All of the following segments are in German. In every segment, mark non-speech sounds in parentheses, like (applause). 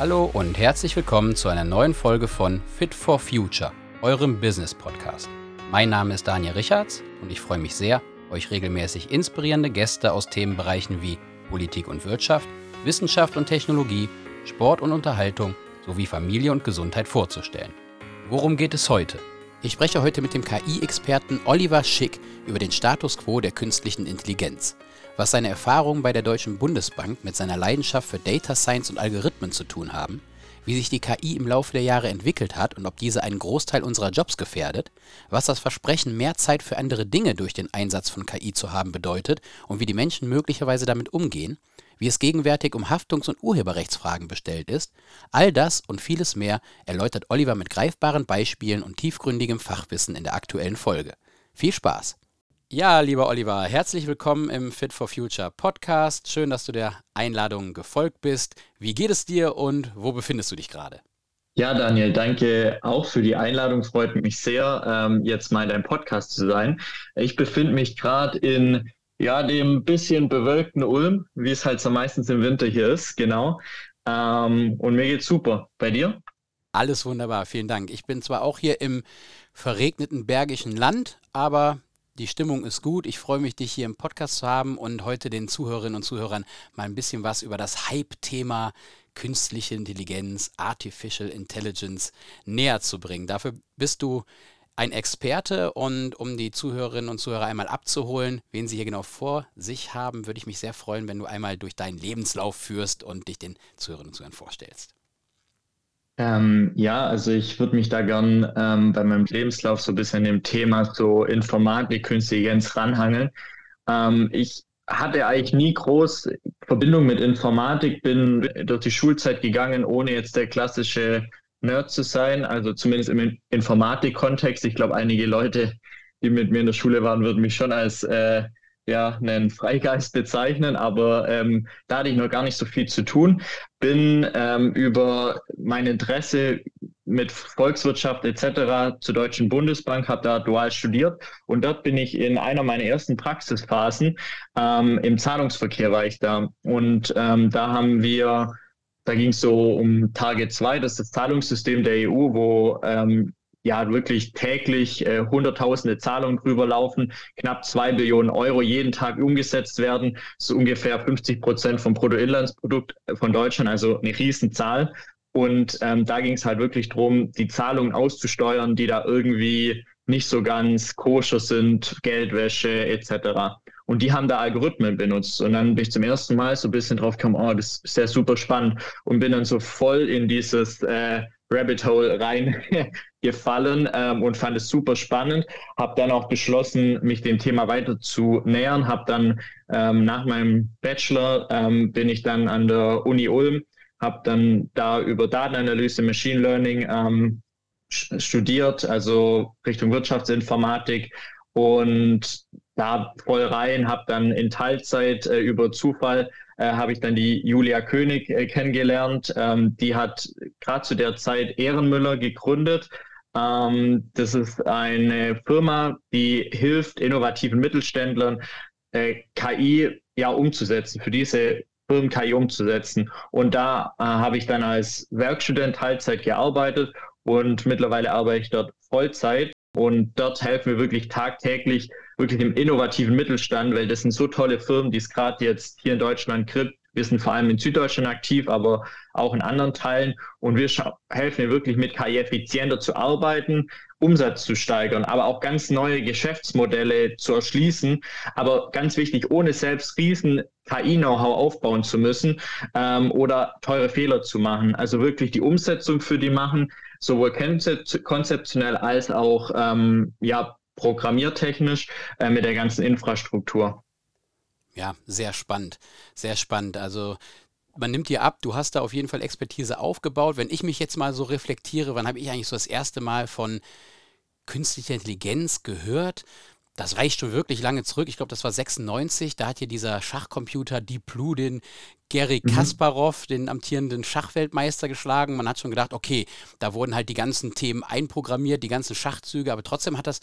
Hallo und herzlich willkommen zu einer neuen Folge von Fit for Future, eurem Business Podcast. Mein Name ist Daniel Richards und ich freue mich sehr, euch regelmäßig inspirierende Gäste aus Themenbereichen wie Politik und Wirtschaft, Wissenschaft und Technologie, Sport und Unterhaltung sowie Familie und Gesundheit vorzustellen. Worum geht es heute? Ich spreche heute mit dem KI-Experten Oliver Schick über den Status quo der künstlichen Intelligenz was seine Erfahrungen bei der Deutschen Bundesbank mit seiner Leidenschaft für Data Science und Algorithmen zu tun haben, wie sich die KI im Laufe der Jahre entwickelt hat und ob diese einen Großteil unserer Jobs gefährdet, was das Versprechen, mehr Zeit für andere Dinge durch den Einsatz von KI zu haben bedeutet und wie die Menschen möglicherweise damit umgehen, wie es gegenwärtig um Haftungs- und Urheberrechtsfragen bestellt ist, all das und vieles mehr erläutert Oliver mit greifbaren Beispielen und tiefgründigem Fachwissen in der aktuellen Folge. Viel Spaß! Ja, lieber Oliver, herzlich willkommen im Fit for Future Podcast. Schön, dass du der Einladung gefolgt bist. Wie geht es dir und wo befindest du dich gerade? Ja, Daniel, danke auch für die Einladung. Freut mich sehr, ähm, jetzt mal in deinem Podcast zu sein. Ich befinde mich gerade in ja, dem bisschen bewölkten Ulm, wie es halt so meistens im Winter hier ist, genau. Ähm, und mir geht's super. Bei dir? Alles wunderbar, vielen Dank. Ich bin zwar auch hier im verregneten Bergischen Land, aber die Stimmung ist gut. Ich freue mich, dich hier im Podcast zu haben und heute den Zuhörerinnen und Zuhörern mal ein bisschen was über das Hype-Thema künstliche Intelligenz, Artificial Intelligence näher zu bringen. Dafür bist du ein Experte und um die Zuhörerinnen und Zuhörer einmal abzuholen, wen sie hier genau vor sich haben, würde ich mich sehr freuen, wenn du einmal durch deinen Lebenslauf führst und dich den Zuhörerinnen und Zuhörern vorstellst. Ähm, ja, also ich würde mich da gern ähm, bei meinem Lebenslauf so ein bisschen dem Thema so Informatik, Künstliche Intelligenz ranhangeln. Ähm, ich hatte eigentlich nie groß Verbindung mit Informatik, bin durch die Schulzeit gegangen, ohne jetzt der klassische Nerd zu sein, also zumindest im Informatik-Kontext. Ich glaube, einige Leute, die mit mir in der Schule waren, würden mich schon als äh, ja, einen Freigeist bezeichnen, aber ähm, da hatte ich noch gar nicht so viel zu tun. Bin ähm, über mein Interesse mit Volkswirtschaft etc. zur Deutschen Bundesbank, habe da dual studiert und dort bin ich in einer meiner ersten Praxisphasen ähm, im Zahlungsverkehr war ich da und ähm, da haben wir da ging es so um Target 2, das ist das Zahlungssystem der EU, wo ähm, ja wirklich täglich äh, hunderttausende Zahlungen drüber laufen, knapp zwei Billionen Euro jeden Tag umgesetzt werden, so ungefähr 50 Prozent vom Bruttoinlandsprodukt von Deutschland, also eine Riesenzahl. Und ähm, da ging es halt wirklich darum, die Zahlungen auszusteuern, die da irgendwie nicht so ganz koscher sind, Geldwäsche etc. Und die haben da Algorithmen benutzt. Und dann bin ich zum ersten Mal so ein bisschen drauf gekommen, oh, das ist ja super spannend und bin dann so voll in dieses äh, Rabbit Hole reingefallen (laughs) ähm, und fand es super spannend. Habe dann auch beschlossen, mich dem Thema weiter zu nähern. Habe dann ähm, nach meinem Bachelor ähm, bin ich dann an der Uni Ulm, habe dann da über Datenanalyse, Machine Learning ähm, studiert, also Richtung Wirtschaftsinformatik und da voll rein, habe dann in Teilzeit äh, über Zufall äh, habe ich dann die Julia König äh, kennengelernt. Ähm, die hat gerade zu der Zeit Ehrenmüller gegründet. Ähm, das ist eine Firma, die hilft innovativen Mittelständlern, äh, KI ja umzusetzen, für diese Firmen KI umzusetzen. Und da äh, habe ich dann als Werkstudent Teilzeit gearbeitet und mittlerweile arbeite ich dort Vollzeit. Und dort helfen wir wirklich tagtäglich wirklich dem innovativen Mittelstand, weil das sind so tolle Firmen, die es gerade jetzt hier in Deutschland gibt. Wir sind vor allem in Süddeutschland aktiv, aber auch in anderen Teilen. Und wir helfen wirklich mit KI effizienter zu arbeiten, Umsatz zu steigern, aber auch ganz neue Geschäftsmodelle zu erschließen. Aber ganz wichtig, ohne selbst riesen KI-Know-how aufbauen zu müssen ähm, oder teure Fehler zu machen. Also wirklich die Umsetzung für die machen, sowohl konzeptionell als auch ähm, ja, programmiertechnisch äh, mit der ganzen Infrastruktur. Ja, sehr spannend, sehr spannend. Also man nimmt dir ab, du hast da auf jeden Fall Expertise aufgebaut. Wenn ich mich jetzt mal so reflektiere, wann habe ich eigentlich so das erste Mal von künstlicher Intelligenz gehört? Das reicht schon wirklich lange zurück. Ich glaube, das war 96. Da hat hier dieser Schachcomputer Deep Blue den Gary mhm. Kasparov, den amtierenden Schachweltmeister, geschlagen. Man hat schon gedacht, okay, da wurden halt die ganzen Themen einprogrammiert, die ganzen Schachzüge, aber trotzdem hat das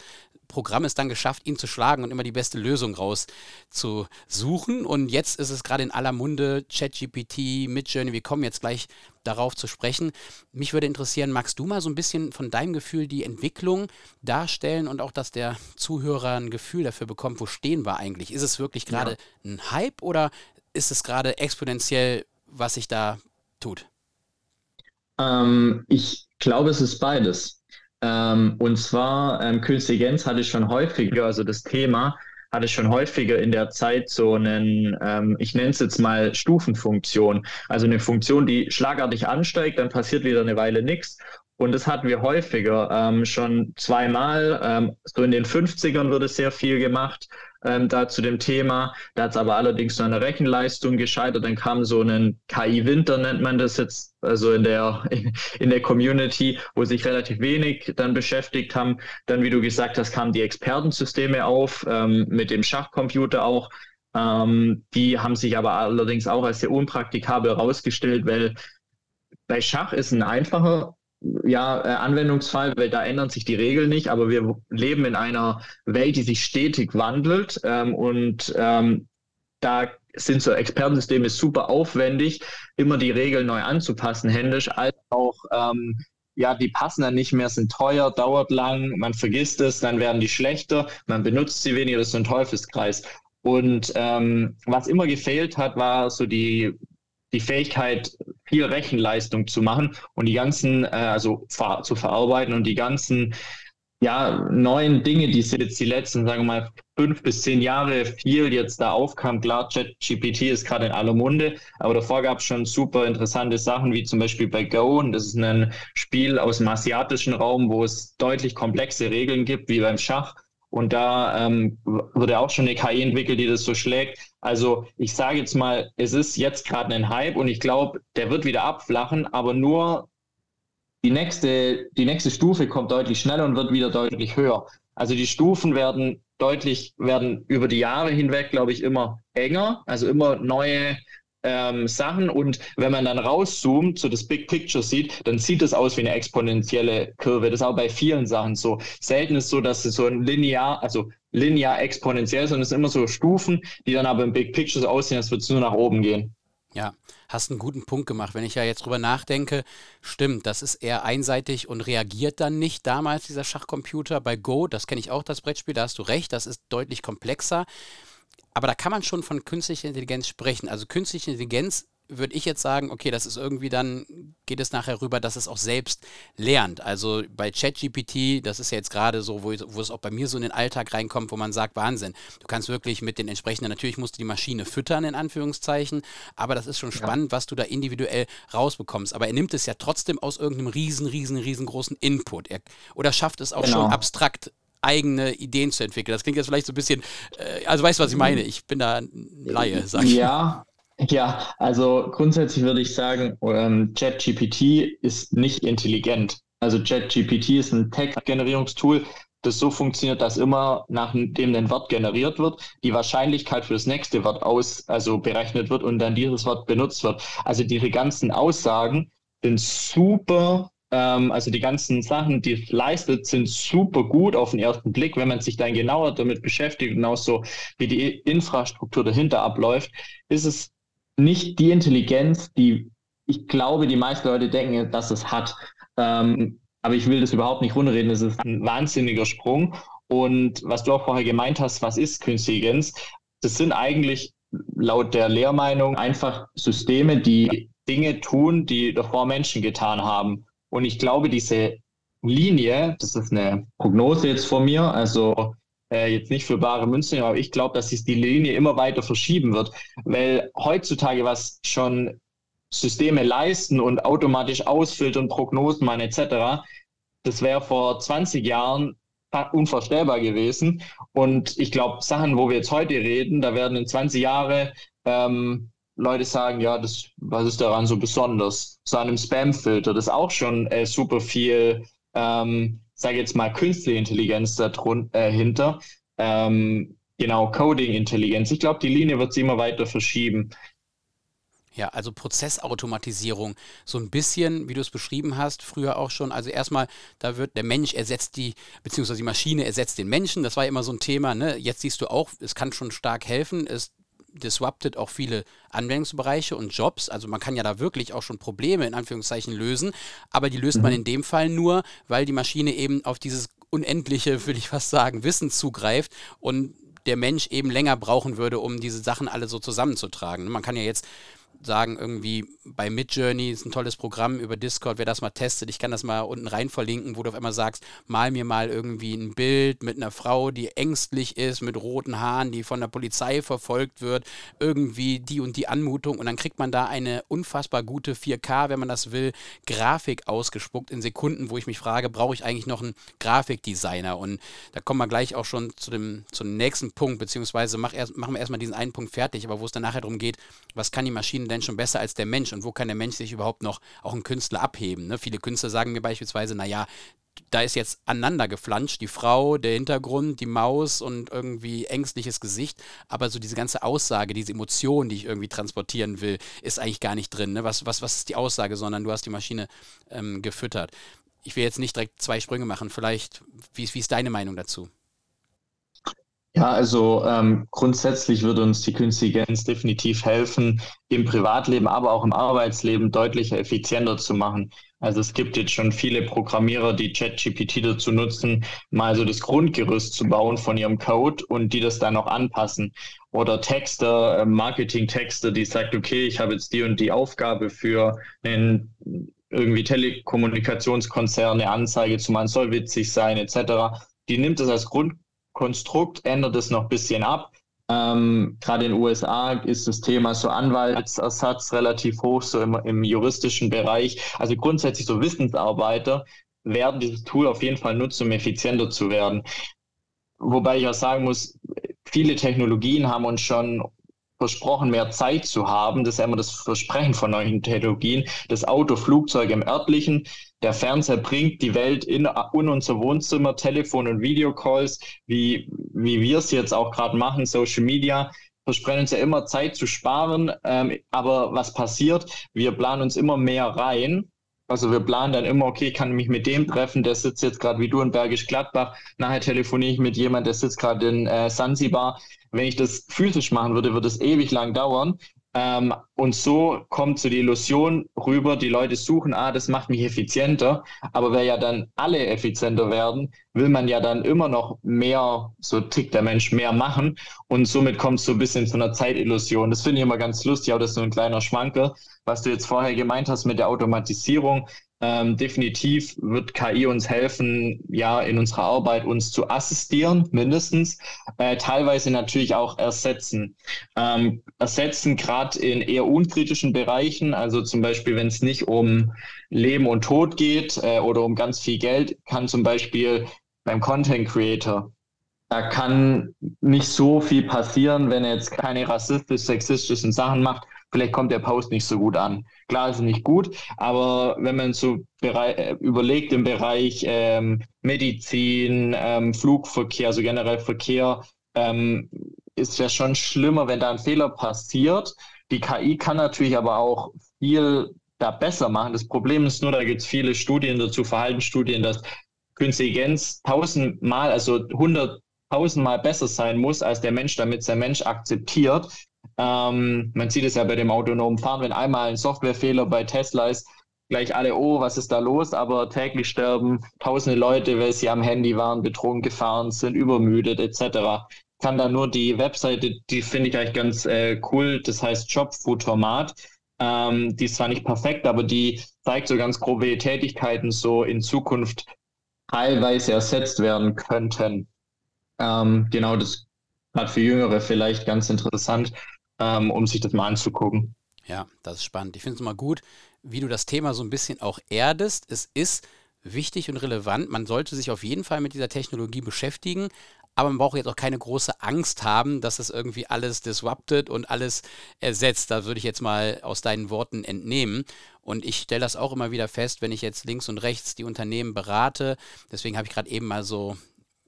Programm es dann geschafft, ihn zu schlagen und immer die beste Lösung rauszusuchen. Und jetzt ist es gerade in aller Munde, ChatGPT, Midjourney, wir kommen jetzt gleich darauf zu sprechen. Mich würde interessieren, magst du mal so ein bisschen von deinem Gefühl die Entwicklung darstellen und auch, dass der Zuhörer ein Gefühl dafür bekommt, wo stehen wir eigentlich? Ist es wirklich gerade ja. ein Hype oder ist es gerade exponentiell, was sich da tut? Ähm, ich glaube, es ist beides. Ähm, und zwar ähm, Künstliche Intelligenz hatte ich schon häufiger, also das Thema hatte ich schon häufiger in der Zeit so einen, ähm, ich nenne es jetzt mal Stufenfunktion. Also eine Funktion, die schlagartig ansteigt, dann passiert wieder eine Weile nichts und das hatten wir häufiger, ähm, schon zweimal. Ähm, so in den 50ern wurde sehr viel gemacht ähm, da zu dem Thema. Da hat es aber allerdings noch eine Rechenleistung gescheitert. Dann kam so ein KI-Winter, nennt man das jetzt, also in der, (laughs) in der Community, wo sich relativ wenig dann beschäftigt haben. Dann, wie du gesagt hast, kamen die Expertensysteme auf, ähm, mit dem Schachcomputer auch. Ähm, die haben sich aber allerdings auch als sehr unpraktikabel herausgestellt, weil bei Schach ist ein einfacher ja, äh, Anwendungsfall, weil da ändern sich die Regeln nicht, aber wir leben in einer Welt, die sich stetig wandelt ähm, und ähm, da sind so Expertensysteme super aufwendig, immer die Regeln neu anzupassen, händisch, als auch ähm, ja, die passen dann nicht mehr, sind teuer, dauert lang, man vergisst es, dann werden die schlechter, man benutzt sie weniger, das ist so ein Teufelskreis. Und ähm, was immer gefehlt hat, war so die die Fähigkeit, viel Rechenleistung zu machen und die ganzen, äh, also ver zu verarbeiten und die ganzen ja, neuen Dinge, die jetzt die letzten, sagen wir mal, fünf bis zehn Jahre viel jetzt da aufkam. Klar, ChatGPT ist gerade in aller Munde, aber davor gab es schon super interessante Sachen, wie zum Beispiel bei Go. Und das ist ein Spiel aus dem asiatischen Raum, wo es deutlich komplexe Regeln gibt, wie beim Schach. Und da ähm, wurde auch schon eine KI entwickelt, die das so schlägt. Also ich sage jetzt mal, es ist jetzt gerade ein Hype und ich glaube, der wird wieder abflachen, aber nur die nächste, die nächste Stufe kommt deutlich schneller und wird wieder deutlich höher. Also die Stufen werden deutlich, werden über die Jahre hinweg, glaube ich, immer enger, also immer neue ähm, Sachen und wenn man dann rauszoomt, so das Big Picture sieht, dann sieht es aus wie eine exponentielle Kurve. Das ist auch bei vielen Sachen so. Selten ist so, dass es so ein linear, also linear exponentiell, sondern es sind immer so Stufen, die dann aber im Big Picture so aussehen, als würde es nur nach oben gehen. Ja, hast einen guten Punkt gemacht. Wenn ich ja jetzt drüber nachdenke, stimmt, das ist eher einseitig und reagiert dann nicht damals dieser Schachcomputer. Bei Go, das kenne ich auch, das Brettspiel, da hast du recht, das ist deutlich komplexer. Aber da kann man schon von künstlicher Intelligenz sprechen. Also künstliche Intelligenz würde ich jetzt sagen, okay, das ist irgendwie dann, geht es nachher rüber, dass es auch selbst lernt. Also bei ChatGPT, das ist ja jetzt gerade so, wo, wo, es auch bei mir so in den Alltag reinkommt, wo man sagt, Wahnsinn, du kannst wirklich mit den entsprechenden, natürlich musst du die Maschine füttern, in Anführungszeichen, aber das ist schon spannend, ja. was du da individuell rausbekommst. Aber er nimmt es ja trotzdem aus irgendeinem riesen, riesen, riesengroßen Input. Er, oder schafft es auch genau. schon abstrakt eigene Ideen zu entwickeln. Das klingt jetzt vielleicht so ein bisschen, äh, also weißt du, was ich meine? Ich bin da ein Laie, sag ich. Ja, ja, also grundsätzlich würde ich sagen, ähm, ChatGPT ist nicht intelligent. Also ChatGPT ist ein Textgenerierungstool, das so funktioniert, dass immer nachdem ein Wort generiert wird, die Wahrscheinlichkeit für das nächste Wort aus, also berechnet wird und dann dieses Wort benutzt wird. Also diese ganzen Aussagen sind super ähm, also die ganzen Sachen, die es leistet, sind super gut auf den ersten Blick, wenn man sich dann genauer damit beschäftigt und auch so, wie die Infrastruktur dahinter abläuft, ist es nicht die Intelligenz, die ich glaube, die meisten Leute denken, dass es hat. Ähm, aber ich will das überhaupt nicht runterreden. Es ist ein wahnsinniger Sprung. Und was du auch vorher gemeint hast, was ist Künstliche Intelligenz? Das sind eigentlich laut der Lehrmeinung einfach Systeme, die Dinge tun, die davor Menschen getan haben. Und ich glaube, diese Linie, das ist eine Prognose jetzt von mir, also äh, jetzt nicht für bare Münzen, aber ich glaube, dass sich die Linie immer weiter verschieben wird, weil heutzutage was schon Systeme leisten und automatisch ausfiltern, Prognosen machen etc., das wäre vor 20 Jahren unvorstellbar gewesen. Und ich glaube, Sachen, wo wir jetzt heute reden, da werden in 20 Jahren ähm, Leute sagen, ja, das, was ist daran so besonders? So einem Spam-Filter, das auch schon äh, super viel, ähm, sage jetzt mal, künstliche Intelligenz dahinter. Äh, ähm, genau, Coding-Intelligenz. Ich glaube, die Linie wird sich immer weiter verschieben. Ja, also Prozessautomatisierung, so ein bisschen, wie du es beschrieben hast, früher auch schon. Also erstmal, da wird der Mensch ersetzt die, beziehungsweise die Maschine ersetzt den Menschen. Das war immer so ein Thema. Ne? Jetzt siehst du auch, es kann schon stark helfen. Es disruptet auch viele Anwendungsbereiche und Jobs. Also man kann ja da wirklich auch schon Probleme in Anführungszeichen lösen, aber die löst mhm. man in dem Fall nur, weil die Maschine eben auf dieses unendliche, (laughs) würde ich fast sagen, Wissen zugreift und der Mensch eben länger brauchen würde, um diese Sachen alle so zusammenzutragen. Man kann ja jetzt sagen, irgendwie bei Midjourney ist ein tolles Programm über Discord, wer das mal testet, ich kann das mal unten rein verlinken, wo du auf einmal sagst, mal mir mal irgendwie ein Bild mit einer Frau, die ängstlich ist, mit roten Haaren, die von der Polizei verfolgt wird, irgendwie die und die Anmutung und dann kriegt man da eine unfassbar gute 4K, wenn man das will, Grafik ausgespuckt in Sekunden, wo ich mich frage, brauche ich eigentlich noch einen Grafikdesigner? Und da kommen wir gleich auch schon zu dem, zu dem nächsten Punkt, beziehungsweise mach erst, machen wir erstmal diesen einen Punkt fertig, aber wo es dann nachher darum geht, was kann die Maschine denn schon besser als der Mensch und wo kann der Mensch sich überhaupt noch auch ein Künstler abheben? Ne? Viele Künstler sagen mir beispielsweise, naja, da ist jetzt aneinander geflanscht, die Frau, der Hintergrund, die Maus und irgendwie ängstliches Gesicht, aber so diese ganze Aussage, diese Emotion, die ich irgendwie transportieren will, ist eigentlich gar nicht drin. Ne? Was, was, was ist die Aussage, sondern du hast die Maschine ähm, gefüttert. Ich will jetzt nicht direkt zwei Sprünge machen, vielleicht, wie, wie ist deine Meinung dazu? Ja, also ähm, grundsätzlich würde uns die Künstliche Intelligenz definitiv helfen, im Privatleben, aber auch im Arbeitsleben deutlich effizienter zu machen. Also es gibt jetzt schon viele Programmierer, die ChatGPT dazu nutzen, mal so das Grundgerüst zu bauen von ihrem Code und die das dann auch anpassen. Oder Texter, äh, Marketing-Texter, die sagt, okay, ich habe jetzt die und die Aufgabe für einen irgendwie Telekommunikationskonzern, eine Anzeige zu machen, soll witzig sein, etc. Die nimmt das als Grund Konstrukt ändert es noch ein bisschen ab. Ähm, Gerade in den USA ist das Thema so Anwaltsersatz relativ hoch, so im, im juristischen Bereich. Also grundsätzlich so Wissensarbeiter werden dieses Tool auf jeden Fall nutzen, um effizienter zu werden. Wobei ich auch sagen muss, viele Technologien haben uns schon versprochen, mehr Zeit zu haben. Das ist immer das Versprechen von neuen Technologien. Das Auto, Flugzeug im örtlichen. Der Fernseher bringt die Welt in, in unser Wohnzimmer, Telefon- und Videocalls, wie, wie wir es jetzt auch gerade machen, Social Media versprechen uns ja immer Zeit zu sparen. Ähm, aber was passiert? Wir planen uns immer mehr rein. Also wir planen dann immer, okay, ich kann mich mit dem treffen, der sitzt jetzt gerade wie du in Bergisch Gladbach. Nachher telefoniere ich mit jemandem, der sitzt gerade in äh. Wenn ich das physisch machen würde, würde es ewig lang dauern. Ähm, und so kommt so die Illusion rüber, die Leute suchen, ah, das macht mich effizienter. Aber weil ja dann alle effizienter werden, will man ja dann immer noch mehr, so tickt der Mensch, mehr machen. Und somit kommt es so ein bisschen zu einer Zeitillusion. Das finde ich immer ganz lustig, aber das ist so ein kleiner Schmankel. Was du jetzt vorher gemeint hast mit der Automatisierung, ähm, definitiv wird KI uns helfen, ja, in unserer Arbeit uns zu assistieren, mindestens. Äh, teilweise natürlich auch ersetzen. Ähm, ersetzen gerade in eher unkritischen Bereichen, also zum Beispiel, wenn es nicht um Leben und Tod geht äh, oder um ganz viel Geld, kann zum Beispiel beim Content Creator da kann nicht so viel passieren, wenn er jetzt keine rassistisch, sexistischen Sachen macht vielleicht kommt der Post nicht so gut an. Klar ist nicht gut, aber wenn man so äh, überlegt im Bereich ähm, Medizin, ähm, Flugverkehr, also generell Verkehr, ähm, ist ja schon schlimmer, wenn da ein Fehler passiert. Die KI kann natürlich aber auch viel da besser machen. Das Problem ist nur, da gibt es viele Studien dazu, Verhaltensstudien, dass Künstliche Intelligenz tausendmal, also hunderttausendmal besser sein muss als der Mensch, damit der Mensch akzeptiert, ähm, man sieht es ja bei dem autonomen Fahren, wenn einmal ein Softwarefehler bei Tesla ist, gleich alle, oh, was ist da los? Aber täglich sterben tausende Leute, weil sie am Handy waren, betrunken gefahren sind, übermüdet etc. Kann da nur die Webseite, die finde ich eigentlich ganz äh, cool, das heißt Jobfotomat. Ähm, die ist zwar nicht perfekt, aber die zeigt so ganz grobe Tätigkeiten so in Zukunft teilweise ersetzt werden könnten. Ähm, genau, das gerade für Jüngere vielleicht ganz interessant ähm, um sich das mal anzugucken. Ja, das ist spannend. Ich finde es immer gut, wie du das Thema so ein bisschen auch erdest. Es ist wichtig und relevant. Man sollte sich auf jeden Fall mit dieser Technologie beschäftigen, aber man braucht jetzt auch keine große Angst haben, dass es irgendwie alles disruptet und alles ersetzt. Da würde ich jetzt mal aus deinen Worten entnehmen. Und ich stelle das auch immer wieder fest, wenn ich jetzt links und rechts die Unternehmen berate. Deswegen habe ich gerade eben mal so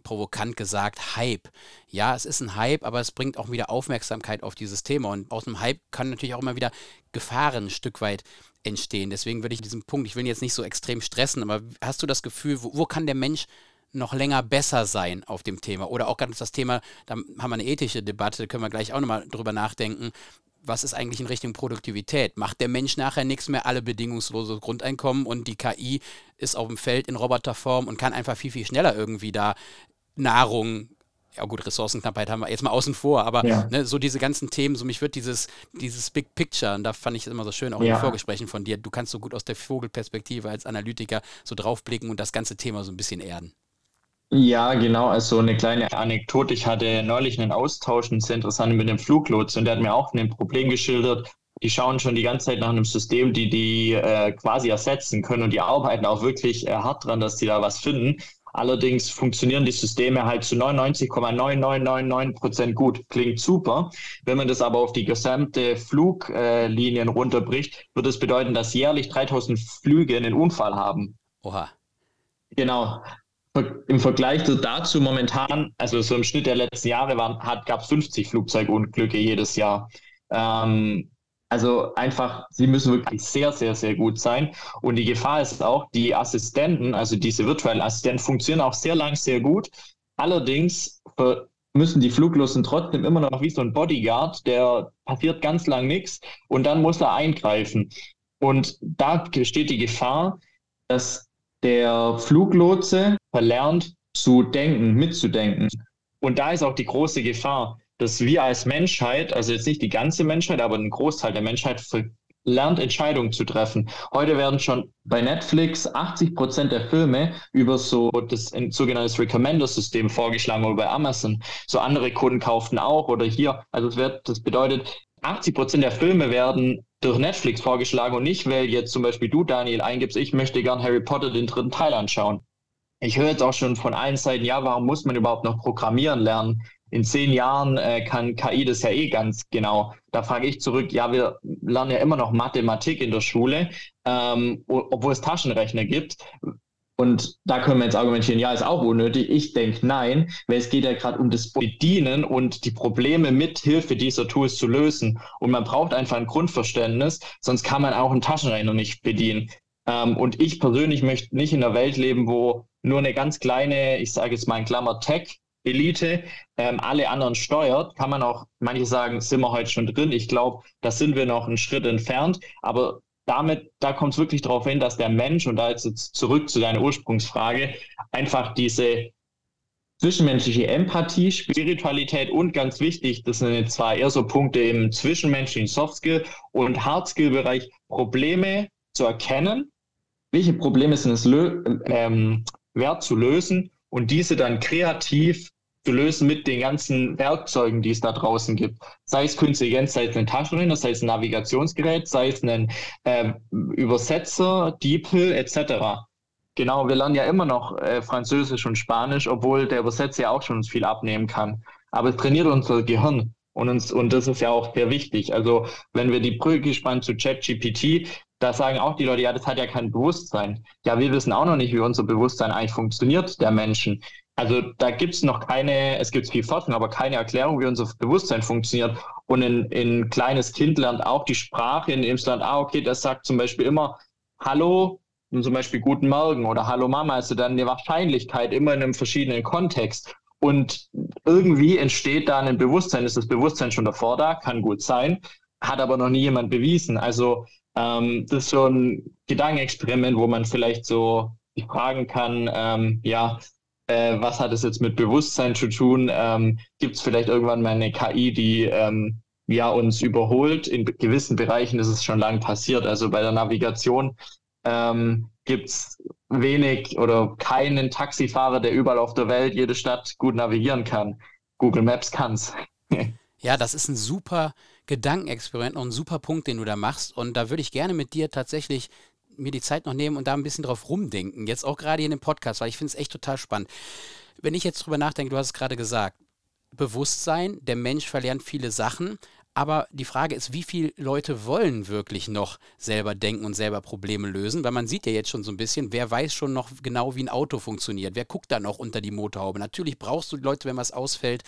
provokant gesagt, Hype. Ja, es ist ein Hype, aber es bringt auch wieder Aufmerksamkeit auf dieses Thema. Und aus einem Hype kann natürlich auch immer wieder Gefahren ein Stück weit entstehen. Deswegen würde ich diesen Punkt, ich will ihn jetzt nicht so extrem stressen, aber hast du das Gefühl, wo, wo kann der Mensch noch länger besser sein auf dem Thema? Oder auch ganz das Thema, da haben wir eine ethische Debatte, können wir gleich auch nochmal drüber nachdenken. Was ist eigentlich in Richtung Produktivität? Macht der Mensch nachher nichts mehr, alle bedingungslose Grundeinkommen und die KI ist auf dem Feld in Roboterform und kann einfach viel, viel schneller irgendwie da Nahrung ja gut, Ressourcenknappheit haben wir jetzt mal außen vor, aber ja. ne, so diese ganzen Themen, so mich wird dieses, dieses Big Picture, und da fand ich es immer so schön, auch ja. in Vorgesprächen von dir, du kannst so gut aus der Vogelperspektive als Analytiker so draufblicken und das ganze Thema so ein bisschen erden. Ja, genau. Also eine kleine Anekdote. Ich hatte neulich einen Austausch, einen sehr interessanten mit dem Fluglots und der hat mir auch ein Problem geschildert. Die schauen schon die ganze Zeit nach einem System, die die äh, quasi ersetzen können und die arbeiten auch wirklich äh, hart dran, dass die da was finden. Allerdings funktionieren die Systeme halt zu 99,9999 Prozent gut. Klingt super. Wenn man das aber auf die gesamte Fluglinien runterbricht, wird es das bedeuten, dass jährlich 3000 Flüge einen Unfall haben. Oha. Genau. Im Vergleich dazu momentan, also so im Schnitt der letzten Jahre gab es 50 Flugzeugunglücke jedes Jahr. Ähm, also einfach, sie müssen wirklich sehr, sehr, sehr gut sein. Und die Gefahr ist auch, die Assistenten, also diese virtuellen Assistenten, funktionieren auch sehr lang sehr gut. Allerdings müssen die Fluglosen trotzdem immer noch wie so ein Bodyguard, der passiert ganz lang nichts und dann muss er eingreifen. Und da besteht die Gefahr, dass der Fluglotse verlernt zu denken, mitzudenken. Und da ist auch die große Gefahr dass wir als Menschheit, also jetzt nicht die ganze Menschheit, aber ein Großteil der Menschheit lernt, Entscheidungen zu treffen. Heute werden schon bei Netflix 80 Prozent der Filme über so das ein sogenanntes Recommender-System vorgeschlagen oder bei Amazon. So andere Kunden kauften auch oder hier. Also das, wird, das bedeutet, 80 Prozent der Filme werden durch Netflix vorgeschlagen und nicht, weil jetzt zum Beispiel du, Daniel, eingibst, ich möchte gern Harry Potter den dritten Teil anschauen. Ich höre jetzt auch schon von allen Seiten, ja, warum muss man überhaupt noch programmieren lernen? In zehn Jahren äh, kann KI das ja eh ganz genau. Da frage ich zurück, ja, wir lernen ja immer noch Mathematik in der Schule, ähm, obwohl es Taschenrechner gibt. Und da können wir jetzt argumentieren, ja, ist auch unnötig. Ich denke nein, weil es geht ja gerade um das Bedienen und die Probleme mit Hilfe dieser Tools zu lösen. Und man braucht einfach ein Grundverständnis, sonst kann man auch einen Taschenrechner nicht bedienen. Ähm, und ich persönlich möchte nicht in einer Welt leben, wo nur eine ganz kleine, ich sage jetzt mal in Klammer Tech, Elite ähm, alle anderen steuert, kann man auch, manche sagen, sind wir heute schon drin. Ich glaube, da sind wir noch einen Schritt entfernt. Aber damit, da kommt es wirklich darauf hin, dass der Mensch, und da jetzt zurück zu deiner Ursprungsfrage, einfach diese zwischenmenschliche Empathie, Spiritualität und ganz wichtig, das sind jetzt zwar eher so Punkte im zwischenmenschlichen Softskill und Hardskill-Bereich, Probleme zu erkennen, welche Probleme sind es ähm, wert zu lösen und diese dann kreativ zu lösen mit den ganzen Werkzeugen, die es da draußen gibt. Sei es künstliche sei es ein Taschenrechner, sei es ein Navigationsgerät, sei es ein äh, Übersetzer, DeepL etc. Genau, wir lernen ja immer noch äh, Französisch und Spanisch, obwohl der Übersetzer ja auch schon viel abnehmen kann. Aber es trainiert unser Gehirn. Und, uns, und das ist ja auch sehr wichtig. Also wenn wir die Brücke spannen zu ChatGPT, da sagen auch die Leute, ja, das hat ja kein Bewusstsein. Ja, wir wissen auch noch nicht, wie unser Bewusstsein eigentlich funktioniert, der Menschen. Also da gibt es noch keine, es gibt viel Forschung, aber keine Erklärung, wie unser Bewusstsein funktioniert. Und ein, ein kleines Kind lernt auch die Sprache, in lernt, ah, okay, das sagt zum Beispiel immer Hallo und zum Beispiel Guten Morgen oder Hallo Mama. Also dann eine Wahrscheinlichkeit immer in einem verschiedenen Kontext. Und irgendwie entsteht da ein Bewusstsein. Ist das Bewusstsein schon davor da? Kann gut sein. Hat aber noch nie jemand bewiesen. Also ähm, das ist so ein Gedankenexperiment, wo man vielleicht so fragen kann, ähm, ja, äh, was hat es jetzt mit Bewusstsein zu tun? Ähm, Gibt es vielleicht irgendwann mal eine KI, die ähm, ja, uns überholt? In gewissen Bereichen ist es schon lange passiert. Also bei der Navigation ähm, gibt es wenig oder keinen Taxifahrer, der überall auf der Welt jede Stadt gut navigieren kann. Google Maps kann es. ja, das ist ein super Gedankenexperiment und ein super Punkt, den du da machst. Und da würde ich gerne mit dir tatsächlich mir die Zeit noch nehmen und da ein bisschen drauf rumdenken. Jetzt auch gerade hier in dem Podcast, weil ich finde es echt total spannend. Wenn ich jetzt drüber nachdenke, du hast es gerade gesagt, Bewusstsein, der Mensch verlernt viele Sachen, Aber die Frage ist, wie viele Leute wollen wirklich noch selber denken und selber Probleme lösen? Weil man sieht ja jetzt schon so ein bisschen, wer weiß schon noch genau, wie ein Auto funktioniert? Wer guckt da noch unter die Motorhaube? Natürlich brauchst du Leute, wenn was ausfällt,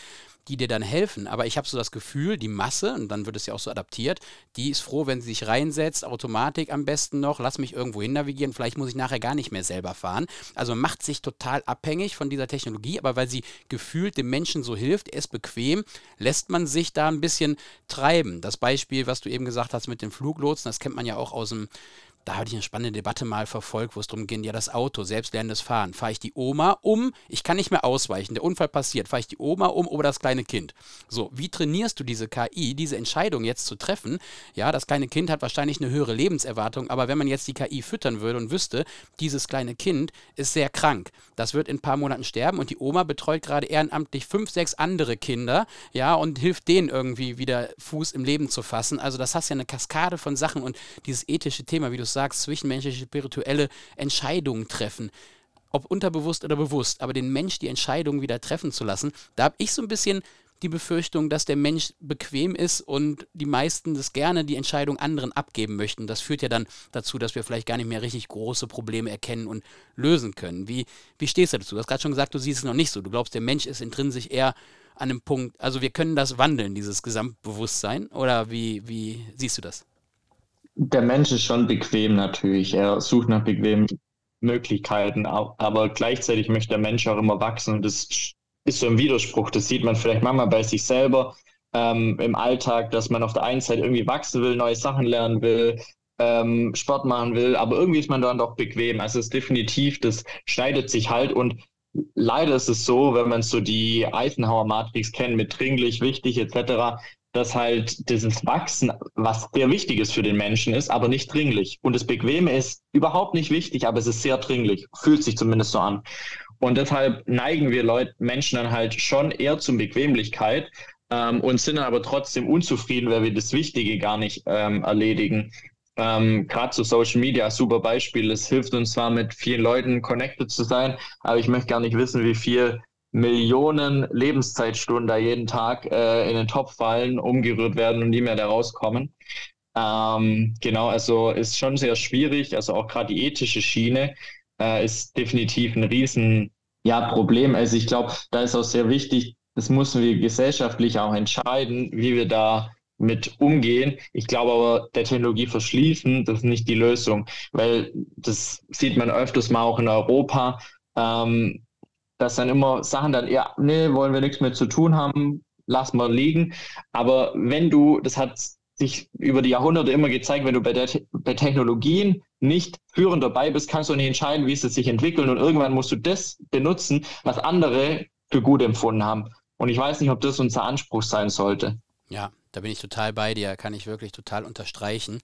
die dir dann helfen. Aber ich habe so das Gefühl, die Masse, und dann wird es ja auch so adaptiert, die ist froh, wenn sie sich reinsetzt, Automatik am besten noch, lass mich irgendwo hin navigieren, vielleicht muss ich nachher gar nicht mehr selber fahren. Also macht sich total abhängig von dieser Technologie, aber weil sie gefühlt dem Menschen so hilft, er ist bequem, lässt man sich da ein bisschen treiben. Das Beispiel, was du eben gesagt hast mit den Fluglotsen, das kennt man ja auch aus dem da hatte ich eine spannende Debatte mal verfolgt, wo es darum ging, ja, das Auto, selbstlernendes Fahren. Fahre ich die Oma um, ich kann nicht mehr ausweichen, der Unfall passiert, fahre ich die Oma um oder das kleine Kind. So, wie trainierst du diese KI, diese Entscheidung jetzt zu treffen? Ja, das kleine Kind hat wahrscheinlich eine höhere Lebenserwartung, aber wenn man jetzt die KI füttern würde und wüsste, dieses kleine Kind ist sehr krank, das wird in ein paar Monaten sterben und die Oma betreut gerade ehrenamtlich fünf, sechs andere Kinder, ja, und hilft denen irgendwie wieder Fuß im Leben zu fassen. Also das hast ja eine Kaskade von Sachen und dieses ethische Thema, wie du sagst, zwischenmenschliche, spirituelle Entscheidungen treffen. Ob unterbewusst oder bewusst, aber den Mensch die Entscheidung wieder treffen zu lassen, da habe ich so ein bisschen die Befürchtung, dass der Mensch bequem ist und die meisten das gerne die Entscheidung anderen abgeben möchten. Das führt ja dann dazu, dass wir vielleicht gar nicht mehr richtig große Probleme erkennen und lösen können. Wie, wie stehst du dazu? Du hast gerade schon gesagt, du siehst es noch nicht so. Du glaubst, der Mensch ist intrinsisch eher an einem Punkt, also wir können das wandeln, dieses Gesamtbewusstsein, oder wie, wie siehst du das? Der Mensch ist schon bequem natürlich. Er sucht nach bequemen Möglichkeiten, aber gleichzeitig möchte der Mensch auch immer wachsen und das ist so ein Widerspruch. Das sieht man vielleicht manchmal bei sich selber ähm, im Alltag, dass man auf der einen Seite irgendwie wachsen will, neue Sachen lernen will, ähm, Sport machen will, aber irgendwie ist man dann doch bequem. Also es ist definitiv, das schneidet sich halt und leider ist es so, wenn man so die Eisenhower-Matrix kennt mit dringlich, wichtig etc., dass halt dieses Wachsen, was sehr wichtig ist für den Menschen ist, aber nicht dringlich. Und das Bequeme ist überhaupt nicht wichtig, aber es ist sehr dringlich. Fühlt sich zumindest so an. Und deshalb neigen wir Leute, Menschen dann halt schon eher zur Bequemlichkeit ähm, und sind dann aber trotzdem unzufrieden, weil wir das Wichtige gar nicht ähm, erledigen. Ähm, Gerade zu Social Media, super Beispiel. Es hilft uns zwar mit vielen Leuten connected zu sein, aber ich möchte gar nicht wissen, wie viel Millionen Lebenszeitstunden da jeden Tag äh, in den Topf fallen, umgerührt werden und nie mehr da rauskommen. Ähm, genau, also ist schon sehr schwierig. Also auch gerade die ethische Schiene äh, ist definitiv ein riesen ja. Also ich glaube, da ist auch sehr wichtig, das müssen wir gesellschaftlich auch entscheiden, wie wir da mit umgehen. Ich glaube aber, der Technologie verschließen, das ist nicht die Lösung, weil das sieht man öfters mal auch in Europa. Ähm, dass dann immer Sachen dann, ja, nee, wollen wir nichts mehr zu tun haben, lass mal liegen. Aber wenn du, das hat sich über die Jahrhunderte immer gezeigt, wenn du bei, der, bei Technologien nicht führend dabei bist, kannst du nicht entscheiden, wie es sich entwickelt und irgendwann musst du das benutzen, was andere für gut empfunden haben. Und ich weiß nicht, ob das unser Anspruch sein sollte. Ja, da bin ich total bei dir, kann ich wirklich total unterstreichen.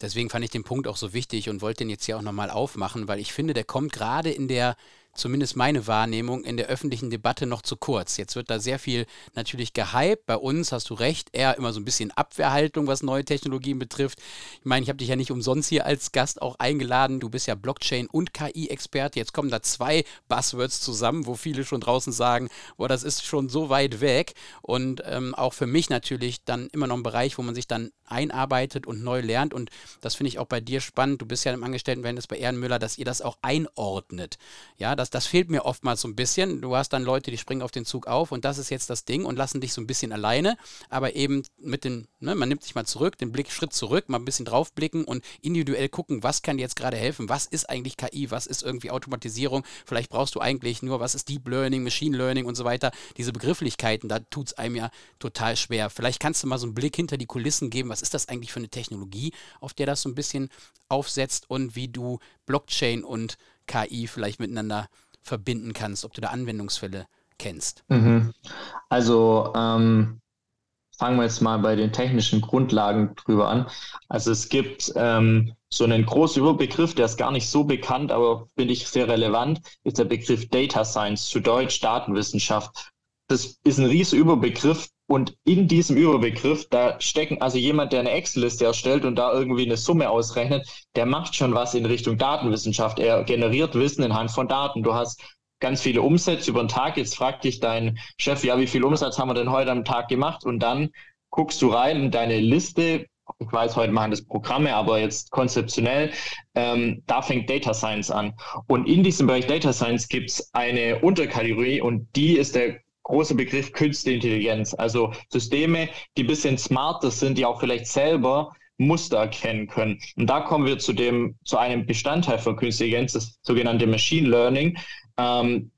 Deswegen fand ich den Punkt auch so wichtig und wollte den jetzt hier auch nochmal aufmachen, weil ich finde, der kommt gerade in der zumindest meine Wahrnehmung, in der öffentlichen Debatte noch zu kurz. Jetzt wird da sehr viel natürlich gehypt. Bei uns hast du recht, eher immer so ein bisschen Abwehrhaltung, was neue Technologien betrifft. Ich meine, ich habe dich ja nicht umsonst hier als Gast auch eingeladen. Du bist ja Blockchain- und KI-Experte. Jetzt kommen da zwei Buzzwords zusammen, wo viele schon draußen sagen, boah, das ist schon so weit weg. Und ähm, auch für mich natürlich dann immer noch ein Bereich, wo man sich dann einarbeitet und neu lernt. Und das finde ich auch bei dir spannend. Du bist ja im Angestelltenverhältnis bei Ehrenmüller, dass ihr das auch einordnet. Ja, das, das fehlt mir oftmals so ein bisschen. Du hast dann Leute, die springen auf den Zug auf und das ist jetzt das Ding und lassen dich so ein bisschen alleine, aber eben mit den, ne, man nimmt sich mal zurück, den Blick Schritt zurück, mal ein bisschen draufblicken und individuell gucken, was kann jetzt gerade helfen, was ist eigentlich KI, was ist irgendwie Automatisierung, vielleicht brauchst du eigentlich nur, was ist Deep Learning, Machine Learning und so weiter. Diese Begrifflichkeiten, da tut es einem ja total schwer. Vielleicht kannst du mal so einen Blick hinter die Kulissen geben, was ist das eigentlich für eine Technologie, auf der das so ein bisschen aufsetzt und wie du Blockchain und KI vielleicht miteinander verbinden kannst, ob du da Anwendungsfälle kennst. Mhm. Also ähm, fangen wir jetzt mal bei den technischen Grundlagen drüber an. Also es gibt ähm, so einen großen Überbegriff, der ist gar nicht so bekannt, aber finde ich sehr relevant, ist der Begriff Data Science, zu Deutsch Datenwissenschaft. Das ist ein riesiger Überbegriff, und in diesem Überbegriff, da stecken also jemand, der eine Excel-Liste erstellt und da irgendwie eine Summe ausrechnet, der macht schon was in Richtung Datenwissenschaft. Er generiert Wissen anhand von Daten. Du hast ganz viele Umsätze über den Tag. Jetzt fragt dich dein Chef, ja, wie viel Umsatz haben wir denn heute am Tag gemacht? Und dann guckst du rein in deine Liste. Ich weiß, heute machen das Programme, aber jetzt konzeptionell, ähm, da fängt Data Science an. Und in diesem Bereich Data Science gibt es eine Unterkategorie und die ist der große Begriff Künstliche Intelligenz. Also Systeme, die ein bisschen smarter sind, die auch vielleicht selber Muster erkennen können. Und da kommen wir zu dem, zu einem Bestandteil von Künstliche Intelligenz, das sogenannte Machine Learning. Ähm,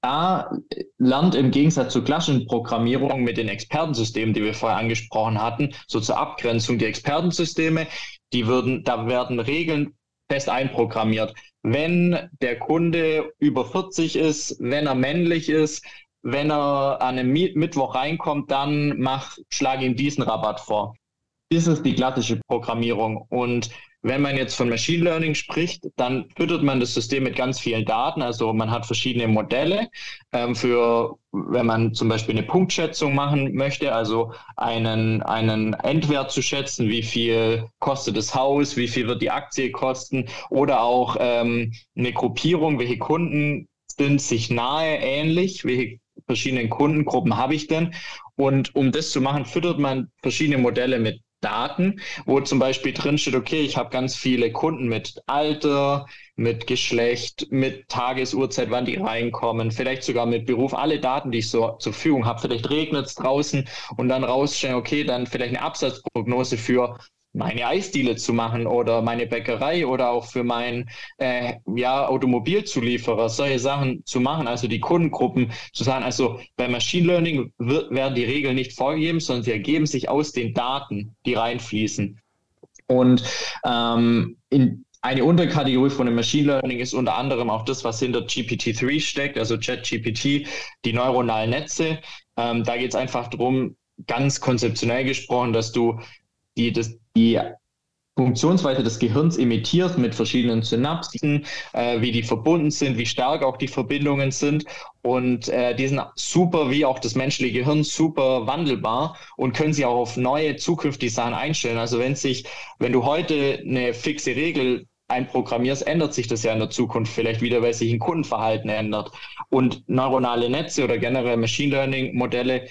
da lernt im Gegensatz zur klassischen Programmierung mit den Expertensystemen, die wir vorher angesprochen hatten, so zur Abgrenzung die Expertensysteme, die würden, da werden Regeln fest einprogrammiert. Wenn der Kunde über 40 ist, wenn er männlich ist, wenn er an einem Mittwoch reinkommt, dann mach, schlag ihm diesen Rabatt vor. Das ist die klassische Programmierung. Und wenn man jetzt von Machine Learning spricht, dann füttert man das System mit ganz vielen Daten. Also man hat verschiedene Modelle ähm, für, wenn man zum Beispiel eine Punktschätzung machen möchte, also einen, einen Endwert zu schätzen, wie viel kostet das Haus, wie viel wird die Aktie kosten oder auch ähm, eine Gruppierung, welche Kunden sind sich nahe ähnlich, welche verschiedenen Kundengruppen habe ich denn? Und um das zu machen, füttert man verschiedene Modelle mit Daten, wo zum Beispiel drin steht, okay, ich habe ganz viele Kunden mit Alter, mit Geschlecht, mit Tagesuhrzeit, wann die reinkommen, vielleicht sogar mit Beruf, alle Daten, die ich so zur Verfügung habe. Vielleicht regnet es draußen und dann rausstellen, okay, dann vielleicht eine Absatzprognose für meine Eisdiele zu machen oder meine Bäckerei oder auch für meinen äh, ja, Automobilzulieferer solche Sachen zu machen, also die Kundengruppen zu sagen, also bei Machine Learning wird, werden die Regeln nicht vorgegeben, sondern sie ergeben sich aus den Daten, die reinfließen. Und ähm, in eine Unterkategorie von dem Machine Learning ist unter anderem auch das, was hinter GPT-3 steckt, also ChatGPT, die neuronalen Netze. Ähm, da geht es einfach darum, ganz konzeptionell gesprochen, dass du die, das, die Funktionsweise des Gehirns imitiert mit verschiedenen Synapsen, äh, wie die verbunden sind, wie stark auch die Verbindungen sind. Und äh, die sind super, wie auch das menschliche Gehirn, super wandelbar und können sich auch auf neue zukünftige Sachen einstellen. Also wenn sich, wenn du heute eine fixe Regel einprogrammierst, ändert sich das ja in der Zukunft vielleicht wieder, weil sich ein Kundenverhalten ändert. Und neuronale Netze oder generell Machine Learning Modelle,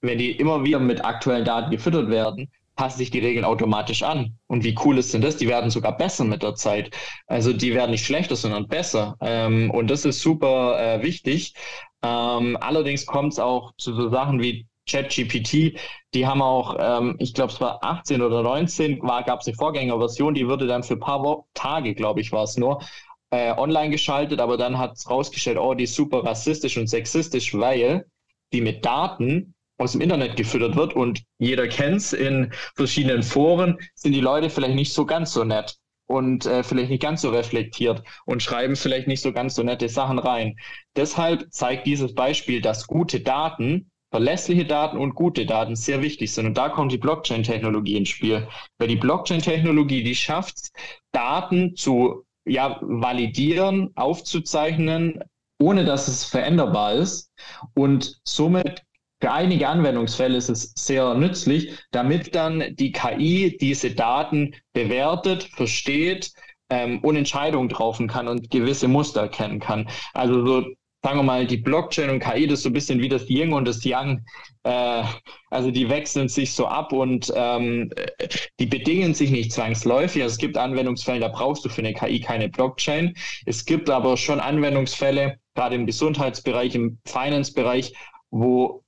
wenn die immer wieder mit aktuellen Daten gefüttert werden, passen sich die Regeln automatisch an. Und wie cool ist denn das? Die werden sogar besser mit der Zeit. Also die werden nicht schlechter, sondern besser. Ähm, und das ist super äh, wichtig. Ähm, allerdings kommt es auch zu so Sachen wie ChatGPT, die haben auch, ähm, ich glaube, es war 18 oder 19, gab es eine Vorgängerversion, die wurde dann für ein paar Wo Tage, glaube ich, war es nur, äh, online geschaltet, aber dann hat es rausgestellt, oh, die ist super rassistisch und sexistisch, weil die mit Daten aus dem Internet gefüttert wird und jeder kennt es, in verschiedenen Foren sind die Leute vielleicht nicht so ganz so nett und äh, vielleicht nicht ganz so reflektiert und schreiben vielleicht nicht so ganz so nette Sachen rein. Deshalb zeigt dieses Beispiel, dass gute Daten, verlässliche Daten und gute Daten sehr wichtig sind. Und da kommt die Blockchain-Technologie ins Spiel. Weil die Blockchain-Technologie, die schafft es, Daten zu ja, validieren, aufzuzeichnen, ohne dass es veränderbar ist. Und somit für einige Anwendungsfälle ist es sehr nützlich, damit dann die KI diese Daten bewertet, versteht ähm, und Entscheidungen treffen kann und gewisse Muster erkennen kann. Also so sagen wir mal, die Blockchain und KI, das ist so ein bisschen wie das Yin und das Yang. Äh, also die wechseln sich so ab und ähm, die bedingen sich nicht zwangsläufig. Also es gibt Anwendungsfälle, da brauchst du für eine KI keine Blockchain. Es gibt aber schon Anwendungsfälle, gerade im Gesundheitsbereich, im Finance-Bereich, wo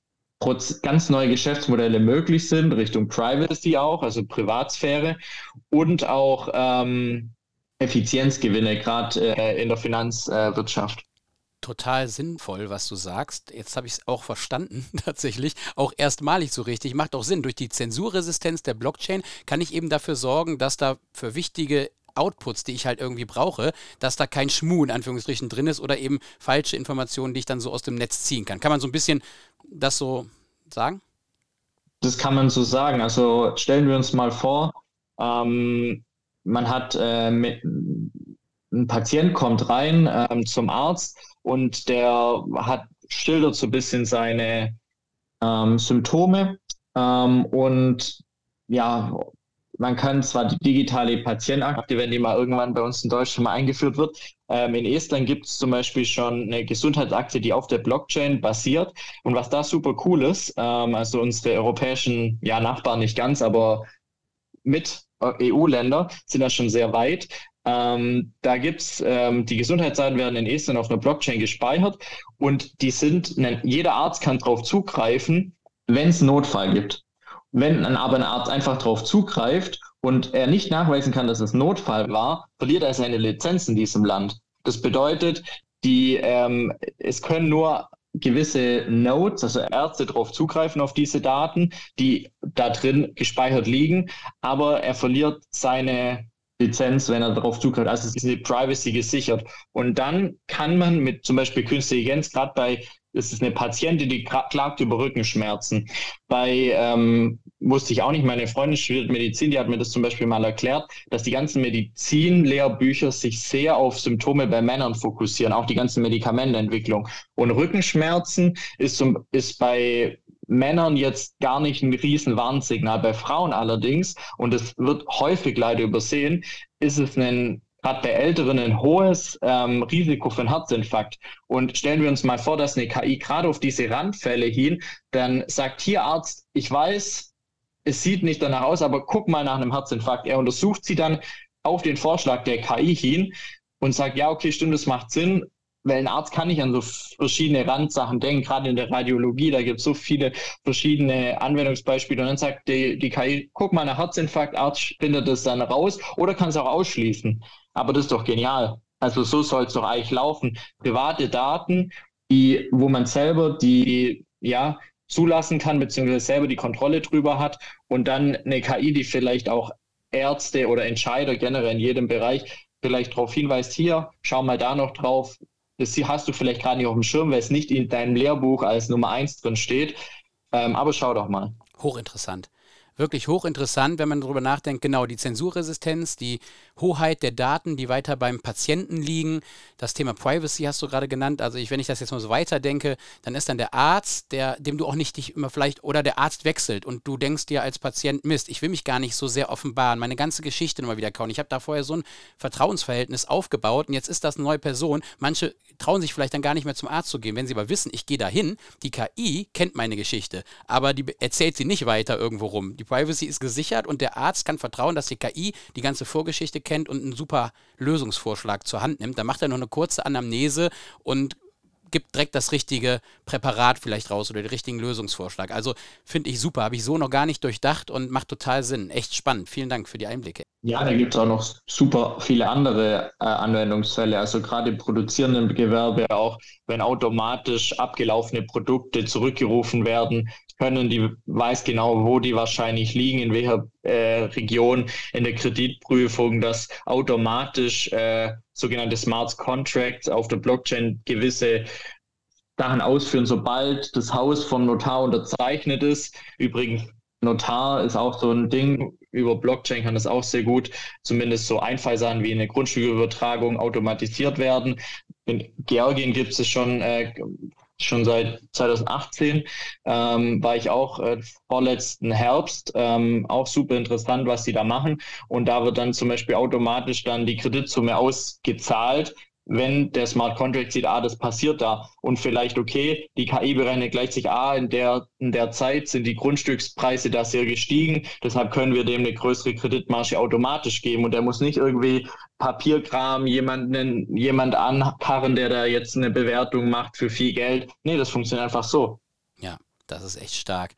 ganz neue Geschäftsmodelle möglich sind, Richtung Privacy auch, also Privatsphäre und auch ähm, Effizienzgewinne, gerade äh, in der Finanzwirtschaft. Äh, Total sinnvoll, was du sagst. Jetzt habe ich es auch verstanden, (laughs) tatsächlich. Auch erstmalig so richtig. Macht auch Sinn. Durch die Zensurresistenz der Blockchain kann ich eben dafür sorgen, dass da für wichtige Outputs, die ich halt irgendwie brauche, dass da kein Schmuh in Anführungsstrichen drin ist oder eben falsche Informationen, die ich dann so aus dem Netz ziehen kann. Kann man so ein bisschen das so sagen? Das kann man so sagen. Also stellen wir uns mal vor, ähm, man hat äh, mit, ein Patient kommt rein ähm, zum Arzt und der hat schildert so ein bisschen seine ähm, Symptome ähm, und ja, man kann zwar die digitale Patientenakte, wenn die mal irgendwann bei uns in Deutschland mal eingeführt wird, ähm, in Estland gibt es zum Beispiel schon eine Gesundheitsakte, die auf der Blockchain basiert. Und was da super cool ist, ähm, also unsere europäischen ja, Nachbarn nicht ganz, aber mit EU-Länder sind da schon sehr weit. Ähm, da gibt's ähm, die Gesundheitsdaten werden in Estland auf einer Blockchain gespeichert und die sind, jeder Arzt kann darauf zugreifen, wenn es Notfall gibt. Wenn dann aber ein Arzt einfach darauf zugreift und er nicht nachweisen kann, dass es Notfall war, verliert er seine Lizenz in diesem Land. Das bedeutet, die, ähm, es können nur gewisse Nodes, also Ärzte darauf zugreifen auf diese Daten, die da drin gespeichert liegen, aber er verliert seine Lizenz, wenn er darauf zugreift. Also ist die Privacy gesichert. Und dann kann man mit zum Beispiel künstlicher Intelligenz, gerade bei, es ist eine Patientin, die klagt über Rückenschmerzen. Bei, ähm, wusste ich auch nicht, meine Freundin studiert Medizin, die hat mir das zum Beispiel mal erklärt, dass die ganzen Medizinlehrbücher sich sehr auf Symptome bei Männern fokussieren, auch die ganze Medikamentenentwicklung. Und Rückenschmerzen ist, zum, ist bei Männern jetzt gar nicht ein riesen Warnsignal. Bei Frauen allerdings, und es wird häufig leider übersehen, ist es ein gerade bei Älteren ein hohes ähm, Risiko für einen Herzinfarkt. Und stellen wir uns mal vor, dass eine KI gerade auf diese Randfälle hin, dann sagt hier Arzt, ich weiß, es sieht nicht danach aus, aber guck mal nach einem Herzinfarkt. Er untersucht sie dann auf den Vorschlag der KI hin und sagt, ja, okay, stimmt, das macht Sinn weil ein Arzt kann nicht an so verschiedene Randsachen denken, gerade in der Radiologie, da gibt es so viele verschiedene Anwendungsbeispiele. Und dann sagt die, die KI, guck mal nach Herzinfarkt, Arzt findet das dann raus oder kann es auch ausschließen. Aber das ist doch genial. Also so soll es doch eigentlich laufen. Private Daten, die, wo man selber die, ja, zulassen kann, beziehungsweise selber die Kontrolle drüber hat und dann eine KI, die vielleicht auch Ärzte oder Entscheider generell in jedem Bereich vielleicht darauf hinweist, hier, schau mal da noch drauf, das hast du vielleicht gerade nicht auf dem Schirm, weil es nicht in deinem Lehrbuch als Nummer eins drin steht. Ähm, aber schau doch mal. Hochinteressant wirklich hochinteressant, wenn man darüber nachdenkt. Genau, die Zensurresistenz, die Hoheit der Daten, die weiter beim Patienten liegen. Das Thema Privacy hast du gerade genannt. Also ich, wenn ich das jetzt mal so weiterdenke, dann ist dann der Arzt, der, dem du auch nicht dich immer vielleicht, oder der Arzt wechselt und du denkst dir als Patient, Mist, ich will mich gar nicht so sehr offenbaren, meine ganze Geschichte nochmal wieder kauen. Ich habe da vorher so ein Vertrauensverhältnis aufgebaut und jetzt ist das eine neue Person. Manche trauen sich vielleicht dann gar nicht mehr zum Arzt zu gehen, wenn sie aber wissen, ich gehe dahin, die KI kennt meine Geschichte, aber die erzählt sie nicht weiter irgendwo rum. Die Privacy ist gesichert und der Arzt kann vertrauen, dass die KI die ganze Vorgeschichte kennt und einen super Lösungsvorschlag zur Hand nimmt. Da macht er noch eine kurze Anamnese und gibt direkt das richtige Präparat vielleicht raus oder den richtigen Lösungsvorschlag. Also finde ich super, habe ich so noch gar nicht durchdacht und macht total Sinn. Echt spannend. Vielen Dank für die Einblicke. Ja, da gibt es auch noch super viele andere äh, Anwendungsfälle. Also gerade im produzierenden Gewerbe auch, wenn automatisch abgelaufene Produkte zurückgerufen werden, können, die weiß genau, wo die wahrscheinlich liegen, in welcher äh, Region in der Kreditprüfung, dass automatisch äh, sogenannte Smart Contracts auf der Blockchain gewisse Sachen ausführen, sobald das Haus vom Notar unterzeichnet ist. Übrigens, Notar ist auch so ein Ding, über Blockchain kann das auch sehr gut, zumindest so Einfallsachen wie eine Grundstückübertragung automatisiert werden. In Georgien gibt es schon äh, schon seit 2018 ähm, war ich auch äh, vorletzten Herbst ähm, auch super interessant, was sie da machen. Und da wird dann zum Beispiel automatisch dann die Kreditsumme ausgezahlt, wenn der Smart Contract sieht, ah, das passiert da und vielleicht, okay, die KI berechnet gleich sich, ah, in der, in der Zeit sind die Grundstückspreise da sehr gestiegen, deshalb können wir dem eine größere Kreditmarge automatisch geben und der muss nicht irgendwie Papierkram jemanden, jemand ankarren, der da jetzt eine Bewertung macht für viel Geld. Nee, das funktioniert einfach so. Ja, das ist echt stark.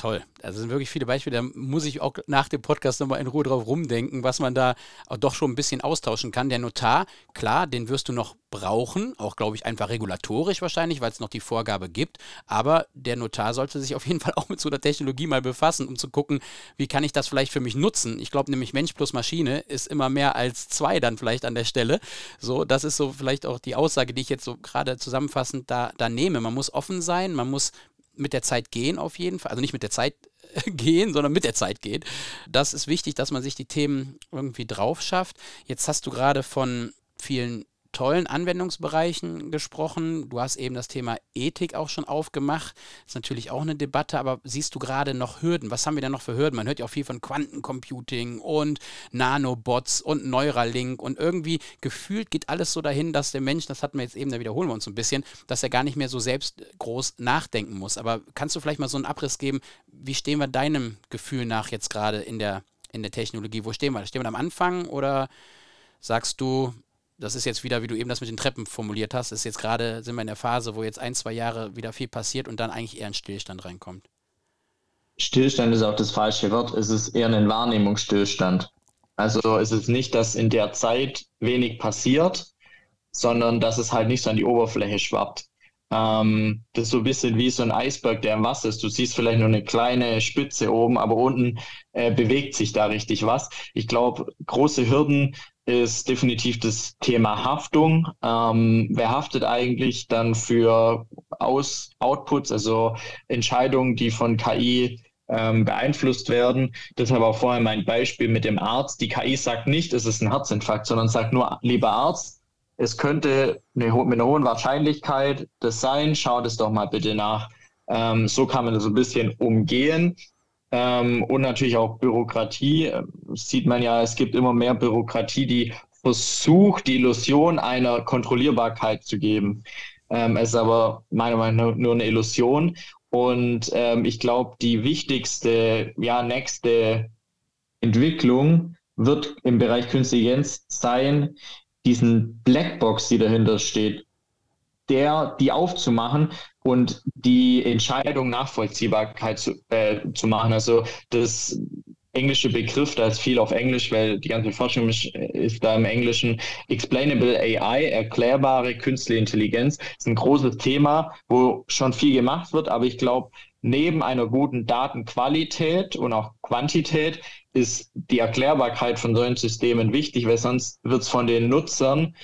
Toll. Also sind wirklich viele Beispiele. Da muss ich auch nach dem Podcast nochmal in Ruhe drauf rumdenken, was man da doch schon ein bisschen austauschen kann. Der Notar, klar, den wirst du noch brauchen, auch glaube ich einfach regulatorisch wahrscheinlich, weil es noch die Vorgabe gibt. Aber der Notar sollte sich auf jeden Fall auch mit so einer Technologie mal befassen, um zu gucken, wie kann ich das vielleicht für mich nutzen. Ich glaube nämlich Mensch plus Maschine ist immer mehr als zwei dann vielleicht an der Stelle. So, das ist so vielleicht auch die Aussage, die ich jetzt so gerade zusammenfassend da, da nehme. Man muss offen sein, man muss mit der Zeit gehen auf jeden Fall. Also nicht mit der Zeit (laughs) gehen, sondern mit der Zeit gehen. Das ist wichtig, dass man sich die Themen irgendwie drauf schafft. Jetzt hast du gerade von vielen tollen Anwendungsbereichen gesprochen. Du hast eben das Thema Ethik auch schon aufgemacht. Ist natürlich auch eine Debatte, aber siehst du gerade noch Hürden? Was haben wir denn noch für Hürden? Man hört ja auch viel von Quantencomputing und Nanobots und Neuralink und irgendwie gefühlt geht alles so dahin, dass der Mensch, das hatten wir jetzt eben, da wiederholen wir uns ein bisschen, dass er gar nicht mehr so selbst groß nachdenken muss. Aber kannst du vielleicht mal so einen Abriss geben, wie stehen wir deinem Gefühl nach jetzt gerade in der, in der Technologie? Wo stehen wir? Stehen wir am Anfang oder sagst du, das ist jetzt wieder, wie du eben das mit den Treppen formuliert hast, ist jetzt gerade, sind wir in der Phase, wo jetzt ein, zwei Jahre wieder viel passiert und dann eigentlich eher ein Stillstand reinkommt. Stillstand ist auch das falsche Wort. Es ist eher ein Wahrnehmungsstillstand. Also es ist nicht, dass in der Zeit wenig passiert, sondern dass es halt nicht so an die Oberfläche schwappt. Ähm, das ist so ein bisschen wie so ein Eisberg, der im Wasser ist. Du siehst vielleicht nur eine kleine Spitze oben, aber unten äh, bewegt sich da richtig was. Ich glaube, große Hürden ist definitiv das Thema Haftung. Ähm, wer haftet eigentlich dann für Aus Outputs, also Entscheidungen, die von KI ähm, beeinflusst werden? Deshalb auch vorher mein Beispiel mit dem Arzt. Die KI sagt nicht, es ist ein Herzinfarkt, sondern sagt nur, lieber Arzt, es könnte eine, mit einer hohen Wahrscheinlichkeit das sein. Schaut es doch mal bitte nach. Ähm, so kann man das ein bisschen umgehen. Ähm, und natürlich auch Bürokratie. Das ähm, sieht man ja, es gibt immer mehr Bürokratie, die versucht, die Illusion einer Kontrollierbarkeit zu geben. Ähm, es ist aber meiner Meinung nach nur eine Illusion. Und ähm, ich glaube, die wichtigste, ja, nächste Entwicklung wird im Bereich Künstliche Intelligenz sein, diesen Blackbox, die dahinter steht, der, die aufzumachen und die Entscheidung Nachvollziehbarkeit zu, äh, zu machen. Also das englische Begriff, da ist viel auf Englisch, weil die ganze Forschung ist, ist da im Englischen. Explainable AI, erklärbare künstliche Intelligenz, ist ein großes Thema, wo schon viel gemacht wird, aber ich glaube, neben einer guten Datenqualität und auch Quantität ist die Erklärbarkeit von solchen Systemen wichtig, weil sonst wird es von den Nutzern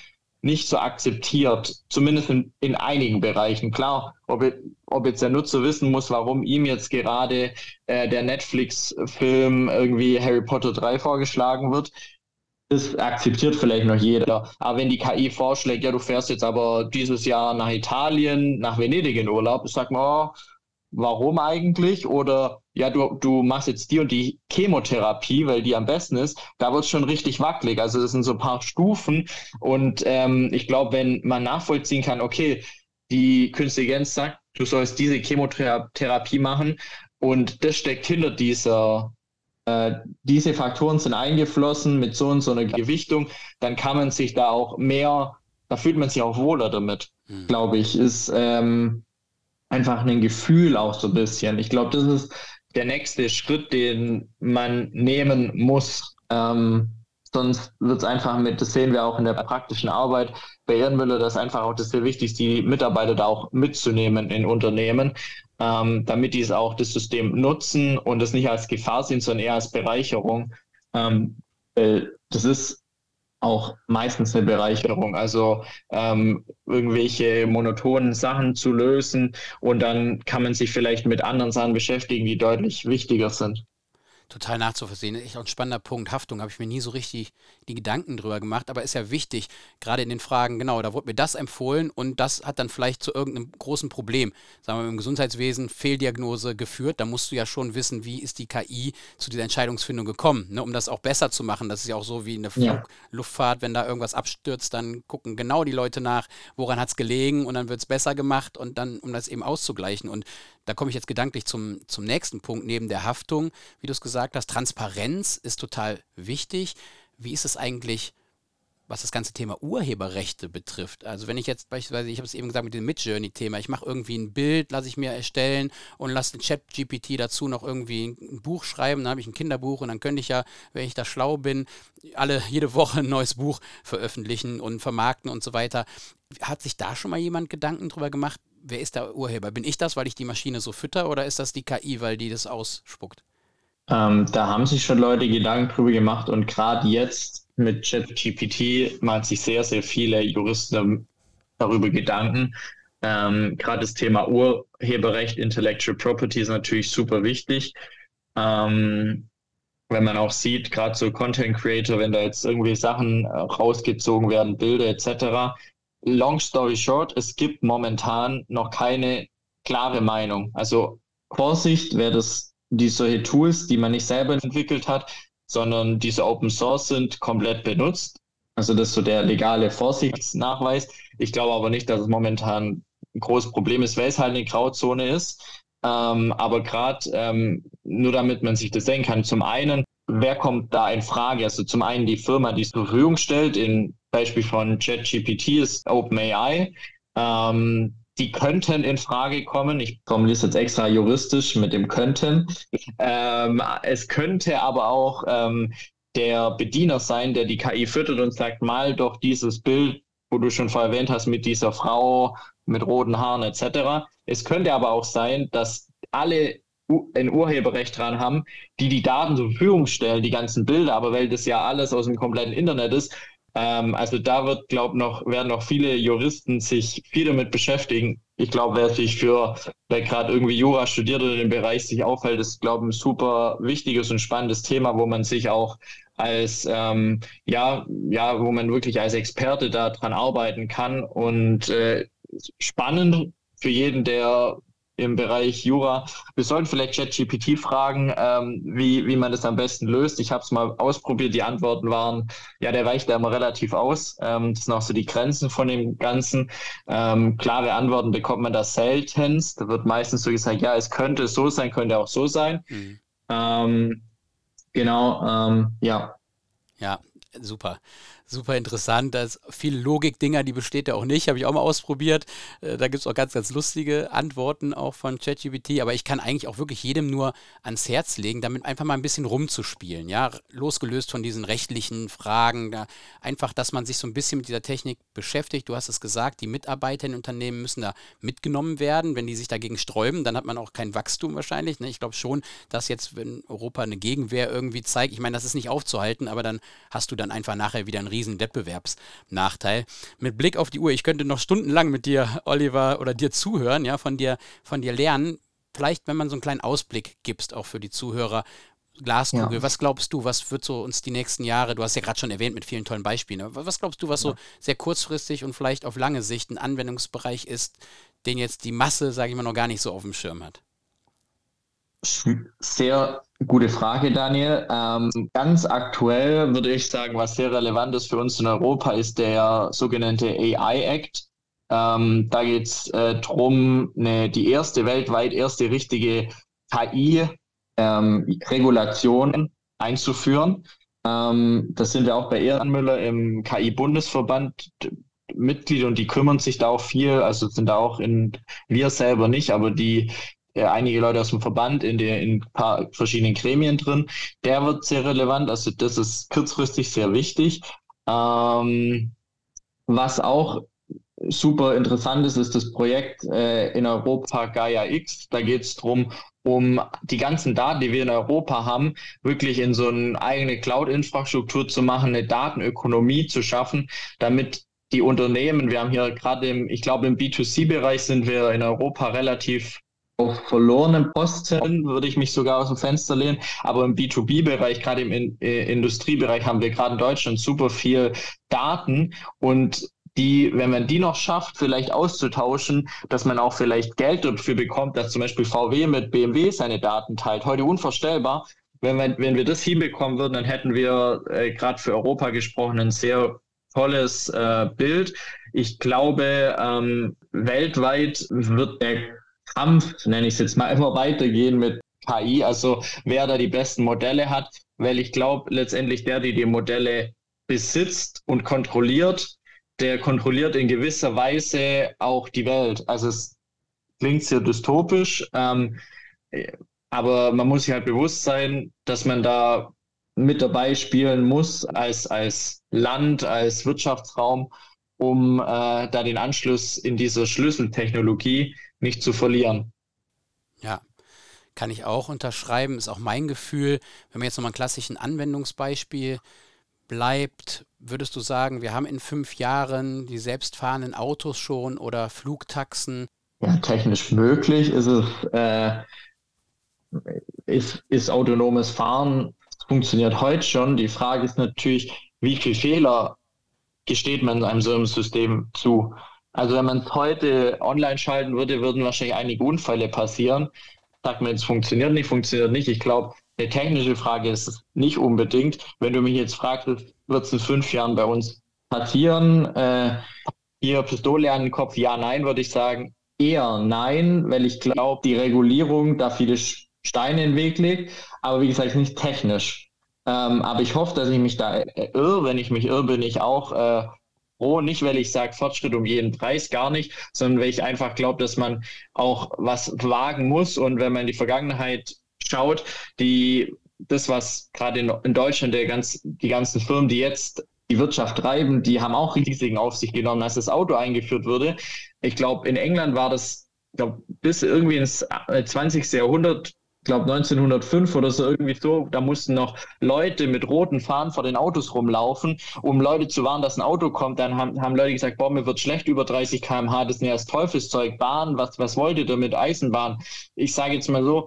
nicht so akzeptiert, zumindest in, in einigen Bereichen. Klar, ob, ob, jetzt der Nutzer wissen muss, warum ihm jetzt gerade äh, der Netflix-Film irgendwie Harry Potter 3 vorgeschlagen wird, das akzeptiert vielleicht noch jeder. Aber wenn die KI vorschlägt, ja, du fährst jetzt aber dieses Jahr nach Italien, nach Venedig in Urlaub, sagt man, oh, warum eigentlich? Oder ja, du, du machst jetzt die und die Chemotherapie, weil die am besten ist, da wird es schon richtig wackelig. Also das sind so ein paar Stufen. Und ähm, ich glaube, wenn man nachvollziehen kann, okay, die Künstliche Intelligenz sagt, du sollst diese Chemotherapie machen und das steckt hinter dieser, äh, diese Faktoren sind eingeflossen mit so und so einer Gewichtung, dann kann man sich da auch mehr, da fühlt man sich auch wohler damit, mhm. glaube ich, ist ähm, einfach ein Gefühl auch so ein bisschen. Ich glaube, das ist der nächste Schritt, den man nehmen muss. Ähm, sonst wird es einfach mit, das sehen wir auch in der praktischen Arbeit bei Ehrenmüller, dass einfach auch das sehr wichtig ist, die Mitarbeiter da auch mitzunehmen in Unternehmen, ähm, damit die es auch das System nutzen und es nicht als Gefahr sehen, sondern eher als Bereicherung. Ähm, äh, das ist auch meistens eine Bereicherung. Also ähm, irgendwelche monotonen Sachen zu lösen und dann kann man sich vielleicht mit anderen Sachen beschäftigen, die deutlich wichtiger sind total nachzuvollziehen. Echt auch ein spannender Punkt. Haftung habe ich mir nie so richtig die Gedanken drüber gemacht, aber ist ja wichtig, gerade in den Fragen, genau, da wurde mir das empfohlen und das hat dann vielleicht zu irgendeinem großen Problem, sagen wir mal im Gesundheitswesen, Fehldiagnose geführt. Da musst du ja schon wissen, wie ist die KI zu dieser Entscheidungsfindung gekommen, ne, um das auch besser zu machen. Das ist ja auch so wie in der ja. Luftfahrt, wenn da irgendwas abstürzt, dann gucken genau die Leute nach, woran hat es gelegen und dann wird es besser gemacht und dann, um das eben auszugleichen. Und da komme ich jetzt gedanklich zum, zum nächsten Punkt, neben der Haftung, wie du es gesagt hast, Transparenz ist total wichtig. Wie ist es eigentlich, was das ganze Thema Urheberrechte betrifft? Also wenn ich jetzt beispielsweise, ich habe es eben gesagt mit dem Midjourney-Thema, ich mache irgendwie ein Bild, lasse ich mir erstellen und lasse den Chat-GPT dazu noch irgendwie ein Buch schreiben, dann habe ich ein Kinderbuch und dann könnte ich ja, wenn ich da schlau bin, alle jede Woche ein neues Buch veröffentlichen und vermarkten und so weiter. Hat sich da schon mal jemand Gedanken drüber gemacht, wer ist der Urheber? Bin ich das, weil ich die Maschine so fütter oder ist das die KI, weil die das ausspuckt? Ähm, da haben sich schon Leute Gedanken drüber gemacht und gerade jetzt mit ChatGPT machen sich sehr, sehr viele Juristen darüber Gedanken. Ähm, gerade das Thema Urheberrecht, Intellectual Property ist natürlich super wichtig. Ähm, wenn man auch sieht, gerade so Content Creator, wenn da jetzt irgendwie Sachen äh, rausgezogen werden, Bilder etc. Long story short, es gibt momentan noch keine klare Meinung. Also Vorsicht, wer das, die solche Tools, die man nicht selber entwickelt hat, sondern diese Open Source sind, komplett benutzt. Also das ist so der legale Vorsichtsnachweis. Ich glaube aber nicht, dass es momentan ein großes Problem ist, weil es halt eine Grauzone ist. Ähm, aber gerade ähm, nur damit man sich das denken kann, zum einen, wer kommt da in Frage? Also zum einen die Firma, die es zur Verfügung stellt, im Beispiel von ChatGPT ist OpenAI. Ähm, die könnten in Frage kommen. Ich formuliere es jetzt extra juristisch mit dem könnten. Ähm, es könnte aber auch ähm, der Bediener sein, der die KI füttert und sagt, mal doch dieses Bild, wo du schon vorher erwähnt hast, mit dieser Frau mit roten Haaren etc. Es könnte aber auch sein, dass alle ein Urheberrecht dran haben, die die Daten zur Verfügung stellen, die ganzen Bilder, aber weil das ja alles aus dem kompletten Internet ist, ähm, also da wird, glaube noch werden noch viele Juristen sich viel damit beschäftigen. Ich glaube, wer sich für, wer gerade irgendwie Jura studiert oder dem Bereich sich aufhält, ist, glaube ich, ein super wichtiges und spannendes Thema, wo man sich auch als ähm, ja ja wo man wirklich als Experte daran arbeiten kann und äh, spannend für jeden der im Bereich Jura. Wir sollten vielleicht ChatGPT fragen, ähm, wie, wie man das am besten löst. Ich habe es mal ausprobiert. Die Antworten waren, ja, der weicht da immer relativ aus. Ähm, das sind auch so die Grenzen von dem Ganzen. Ähm, klare Antworten bekommt man da seltenst. Da wird meistens so gesagt, ja, es könnte so sein, könnte auch so sein. Mhm. Ähm, genau, ähm, ja. Ja, super super interessant. Da ist viel Logik-Dinger, die besteht ja auch nicht. Habe ich auch mal ausprobiert. Äh, da gibt es auch ganz, ganz lustige Antworten auch von ChatGPT. Aber ich kann eigentlich auch wirklich jedem nur ans Herz legen, damit einfach mal ein bisschen rumzuspielen. Ja, losgelöst von diesen rechtlichen Fragen. Da einfach, dass man sich so ein bisschen mit dieser Technik beschäftigt. Du hast es gesagt, die Mitarbeiter in Unternehmen müssen da mitgenommen werden. Wenn die sich dagegen sträuben, dann hat man auch kein Wachstum wahrscheinlich. Ne? Ich glaube schon, dass jetzt, wenn Europa eine Gegenwehr irgendwie zeigt, ich meine, das ist nicht aufzuhalten, aber dann hast du dann einfach nachher wieder ein riesen Wettbewerbsnachteil. Mit Blick auf die Uhr, ich könnte noch stundenlang mit dir, Oliver, oder dir zuhören, ja, von dir, von dir lernen. Vielleicht, wenn man so einen kleinen Ausblick gibst, auch für die Zuhörer, Glaskugel, ja. was glaubst du, was wird so uns die nächsten Jahre, du hast ja gerade schon erwähnt mit vielen tollen Beispielen, was glaubst du, was ja. so sehr kurzfristig und vielleicht auf lange Sicht ein Anwendungsbereich ist, den jetzt die Masse, sage ich mal, noch gar nicht so auf dem Schirm hat? Sehr gute Frage, Daniel. Ähm, ganz aktuell würde ich sagen, was sehr relevant ist für uns in Europa, ist der sogenannte AI Act. Ähm, da geht es äh, darum, die erste weltweit erste richtige KI-Regulation ähm, einzuführen. Ähm, das sind wir auch bei Ehrenmüller im KI-Bundesverband Mitglied und die kümmern sich da auch viel, also sind da auch in, wir selber nicht, aber die einige Leute aus dem Verband in, der, in ein paar verschiedenen Gremien drin. Der wird sehr relevant, also das ist kurzfristig sehr wichtig. Ähm, was auch super interessant ist, ist das Projekt äh, in Europa Gaia X. Da geht es darum, um die ganzen Daten, die wir in Europa haben, wirklich in so eine eigene Cloud-Infrastruktur zu machen, eine Datenökonomie zu schaffen, damit die Unternehmen, wir haben hier gerade im, ich glaube im B2C-Bereich sind wir in Europa relativ auf verlorenen Posten würde ich mich sogar aus dem Fenster lehnen. Aber im B2B-Bereich, gerade im in äh, Industriebereich, haben wir gerade in Deutschland super viel Daten und die, wenn man die noch schafft, vielleicht auszutauschen, dass man auch vielleicht Geld dafür bekommt, dass zum Beispiel VW mit BMW seine Daten teilt. Heute unvorstellbar. Wenn wir, wenn wir das hinbekommen würden, dann hätten wir äh, gerade für Europa gesprochen ein sehr tolles äh, Bild. Ich glaube, ähm, weltweit wird der Kampf, nenne ich es jetzt mal, immer weitergehen mit KI, also wer da die besten Modelle hat, weil ich glaube, letztendlich der, der die Modelle besitzt und kontrolliert, der kontrolliert in gewisser Weise auch die Welt. Also es klingt sehr dystopisch, ähm, aber man muss sich halt bewusst sein, dass man da mit dabei spielen muss als, als Land, als Wirtschaftsraum, um äh, da den Anschluss in dieser Schlüsseltechnologie nicht zu verlieren. Ja, kann ich auch unterschreiben, ist auch mein Gefühl. Wenn man jetzt nochmal ein klassischen Anwendungsbeispiel bleibt, würdest du sagen, wir haben in fünf Jahren die selbstfahrenden Autos schon oder Flugtaxen? Ja, technisch möglich ist es, äh, ist, ist autonomes Fahren funktioniert heute schon. Die Frage ist natürlich, wie viel Fehler gesteht man einem so einem System zu? Also wenn man es heute online schalten würde, würden wahrscheinlich einige Unfälle passieren. Sagt man, es funktioniert nicht, funktioniert nicht. Ich glaube, eine technische Frage ist es nicht unbedingt. Wenn du mich jetzt fragst, wird es in fünf Jahren bei uns passieren? Äh, hier Pistole an den Kopf, ja, nein, würde ich sagen. Eher nein, weil ich glaube, die Regulierung da viele Steine in den Weg legt, aber wie gesagt, nicht technisch. Ähm, aber ich hoffe, dass ich mich da irre. Wenn ich mich irre, bin ich auch äh, froh. Nicht, weil ich sage, Fortschritt um jeden Preis, gar nicht, sondern weil ich einfach glaube, dass man auch was wagen muss. Und wenn man in die Vergangenheit schaut, die, das, was gerade in, in, Deutschland der ganz, die ganzen Firmen, die jetzt die Wirtschaft treiben, die haben auch Risiken auf sich genommen, als das Auto eingeführt wurde. Ich glaube, in England war das, ich glaube, bis irgendwie ins 20. Jahrhundert glaube 1905 oder so irgendwie so, da mussten noch Leute mit roten Fahnen vor den Autos rumlaufen, um Leute zu warnen, dass ein Auto kommt. Dann haben, haben Leute gesagt, boah, mir wird schlecht über 30 km/h, das ist ja das Teufelszeug, Bahn, was, was wollt ihr damit, Eisenbahn? Ich sage jetzt mal so,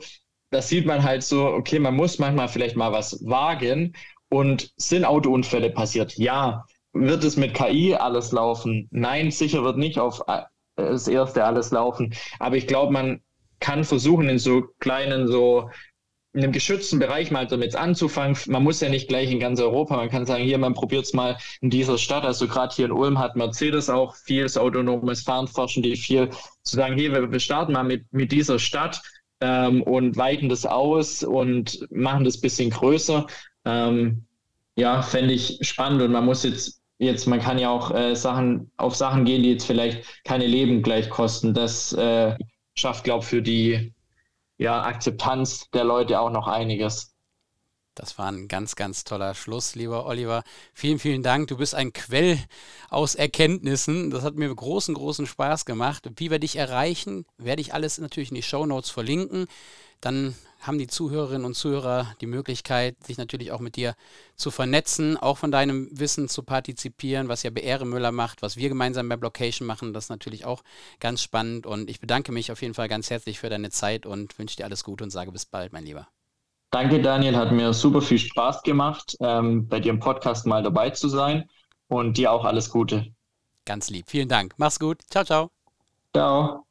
das sieht man halt so, okay, man muss manchmal vielleicht mal was wagen und sind Autounfälle passiert? Ja. Wird es mit KI alles laufen? Nein, sicher wird nicht auf äh, das erste alles laufen. Aber ich glaube, man kann versuchen, in so kleinen, so in einem geschützten Bereich mal damit anzufangen. Man muss ja nicht gleich in ganz Europa. Man kann sagen, hier, man probiert es mal in dieser Stadt. Also gerade hier in Ulm hat Mercedes auch viel autonomes Fahren forschen, die viel zu sagen, hier, wir, starten mal mit, mit dieser Stadt ähm, und weiten das aus und machen das bisschen größer. Ähm, ja, fände ich spannend und man muss jetzt jetzt, man kann ja auch äh, Sachen auf Sachen gehen, die jetzt vielleicht keine Leben gleich kosten. Das äh, schafft, glaube ich, für die ja, Akzeptanz der Leute auch noch einiges. Das war ein ganz, ganz toller Schluss, lieber Oliver. Vielen, vielen Dank. Du bist ein Quell aus Erkenntnissen. Das hat mir großen, großen Spaß gemacht. Wie wir dich erreichen, werde ich alles natürlich in die Show Notes verlinken. Dann haben die Zuhörerinnen und Zuhörer die Möglichkeit, sich natürlich auch mit dir zu vernetzen, auch von deinem Wissen zu partizipieren, was ja BR Müller macht, was wir gemeinsam bei Blockation machen. Das ist natürlich auch ganz spannend und ich bedanke mich auf jeden Fall ganz herzlich für deine Zeit und wünsche dir alles Gute und sage bis bald, mein Lieber. Danke, Daniel. Hat mir super viel Spaß gemacht, ähm, bei dir im Podcast mal dabei zu sein und dir auch alles Gute. Ganz lieb. Vielen Dank. Mach's gut. Ciao, ciao. Ciao.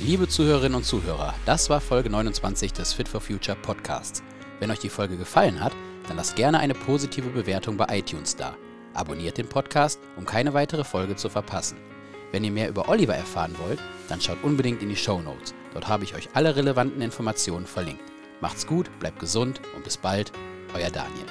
Liebe Zuhörerinnen und Zuhörer, das war Folge 29 des Fit for Future Podcasts. Wenn euch die Folge gefallen hat, dann lasst gerne eine positive Bewertung bei iTunes da. Abonniert den Podcast, um keine weitere Folge zu verpassen. Wenn ihr mehr über Oliver erfahren wollt, dann schaut unbedingt in die Show Notes. Dort habe ich euch alle relevanten Informationen verlinkt. Macht's gut, bleibt gesund und bis bald, euer Daniel.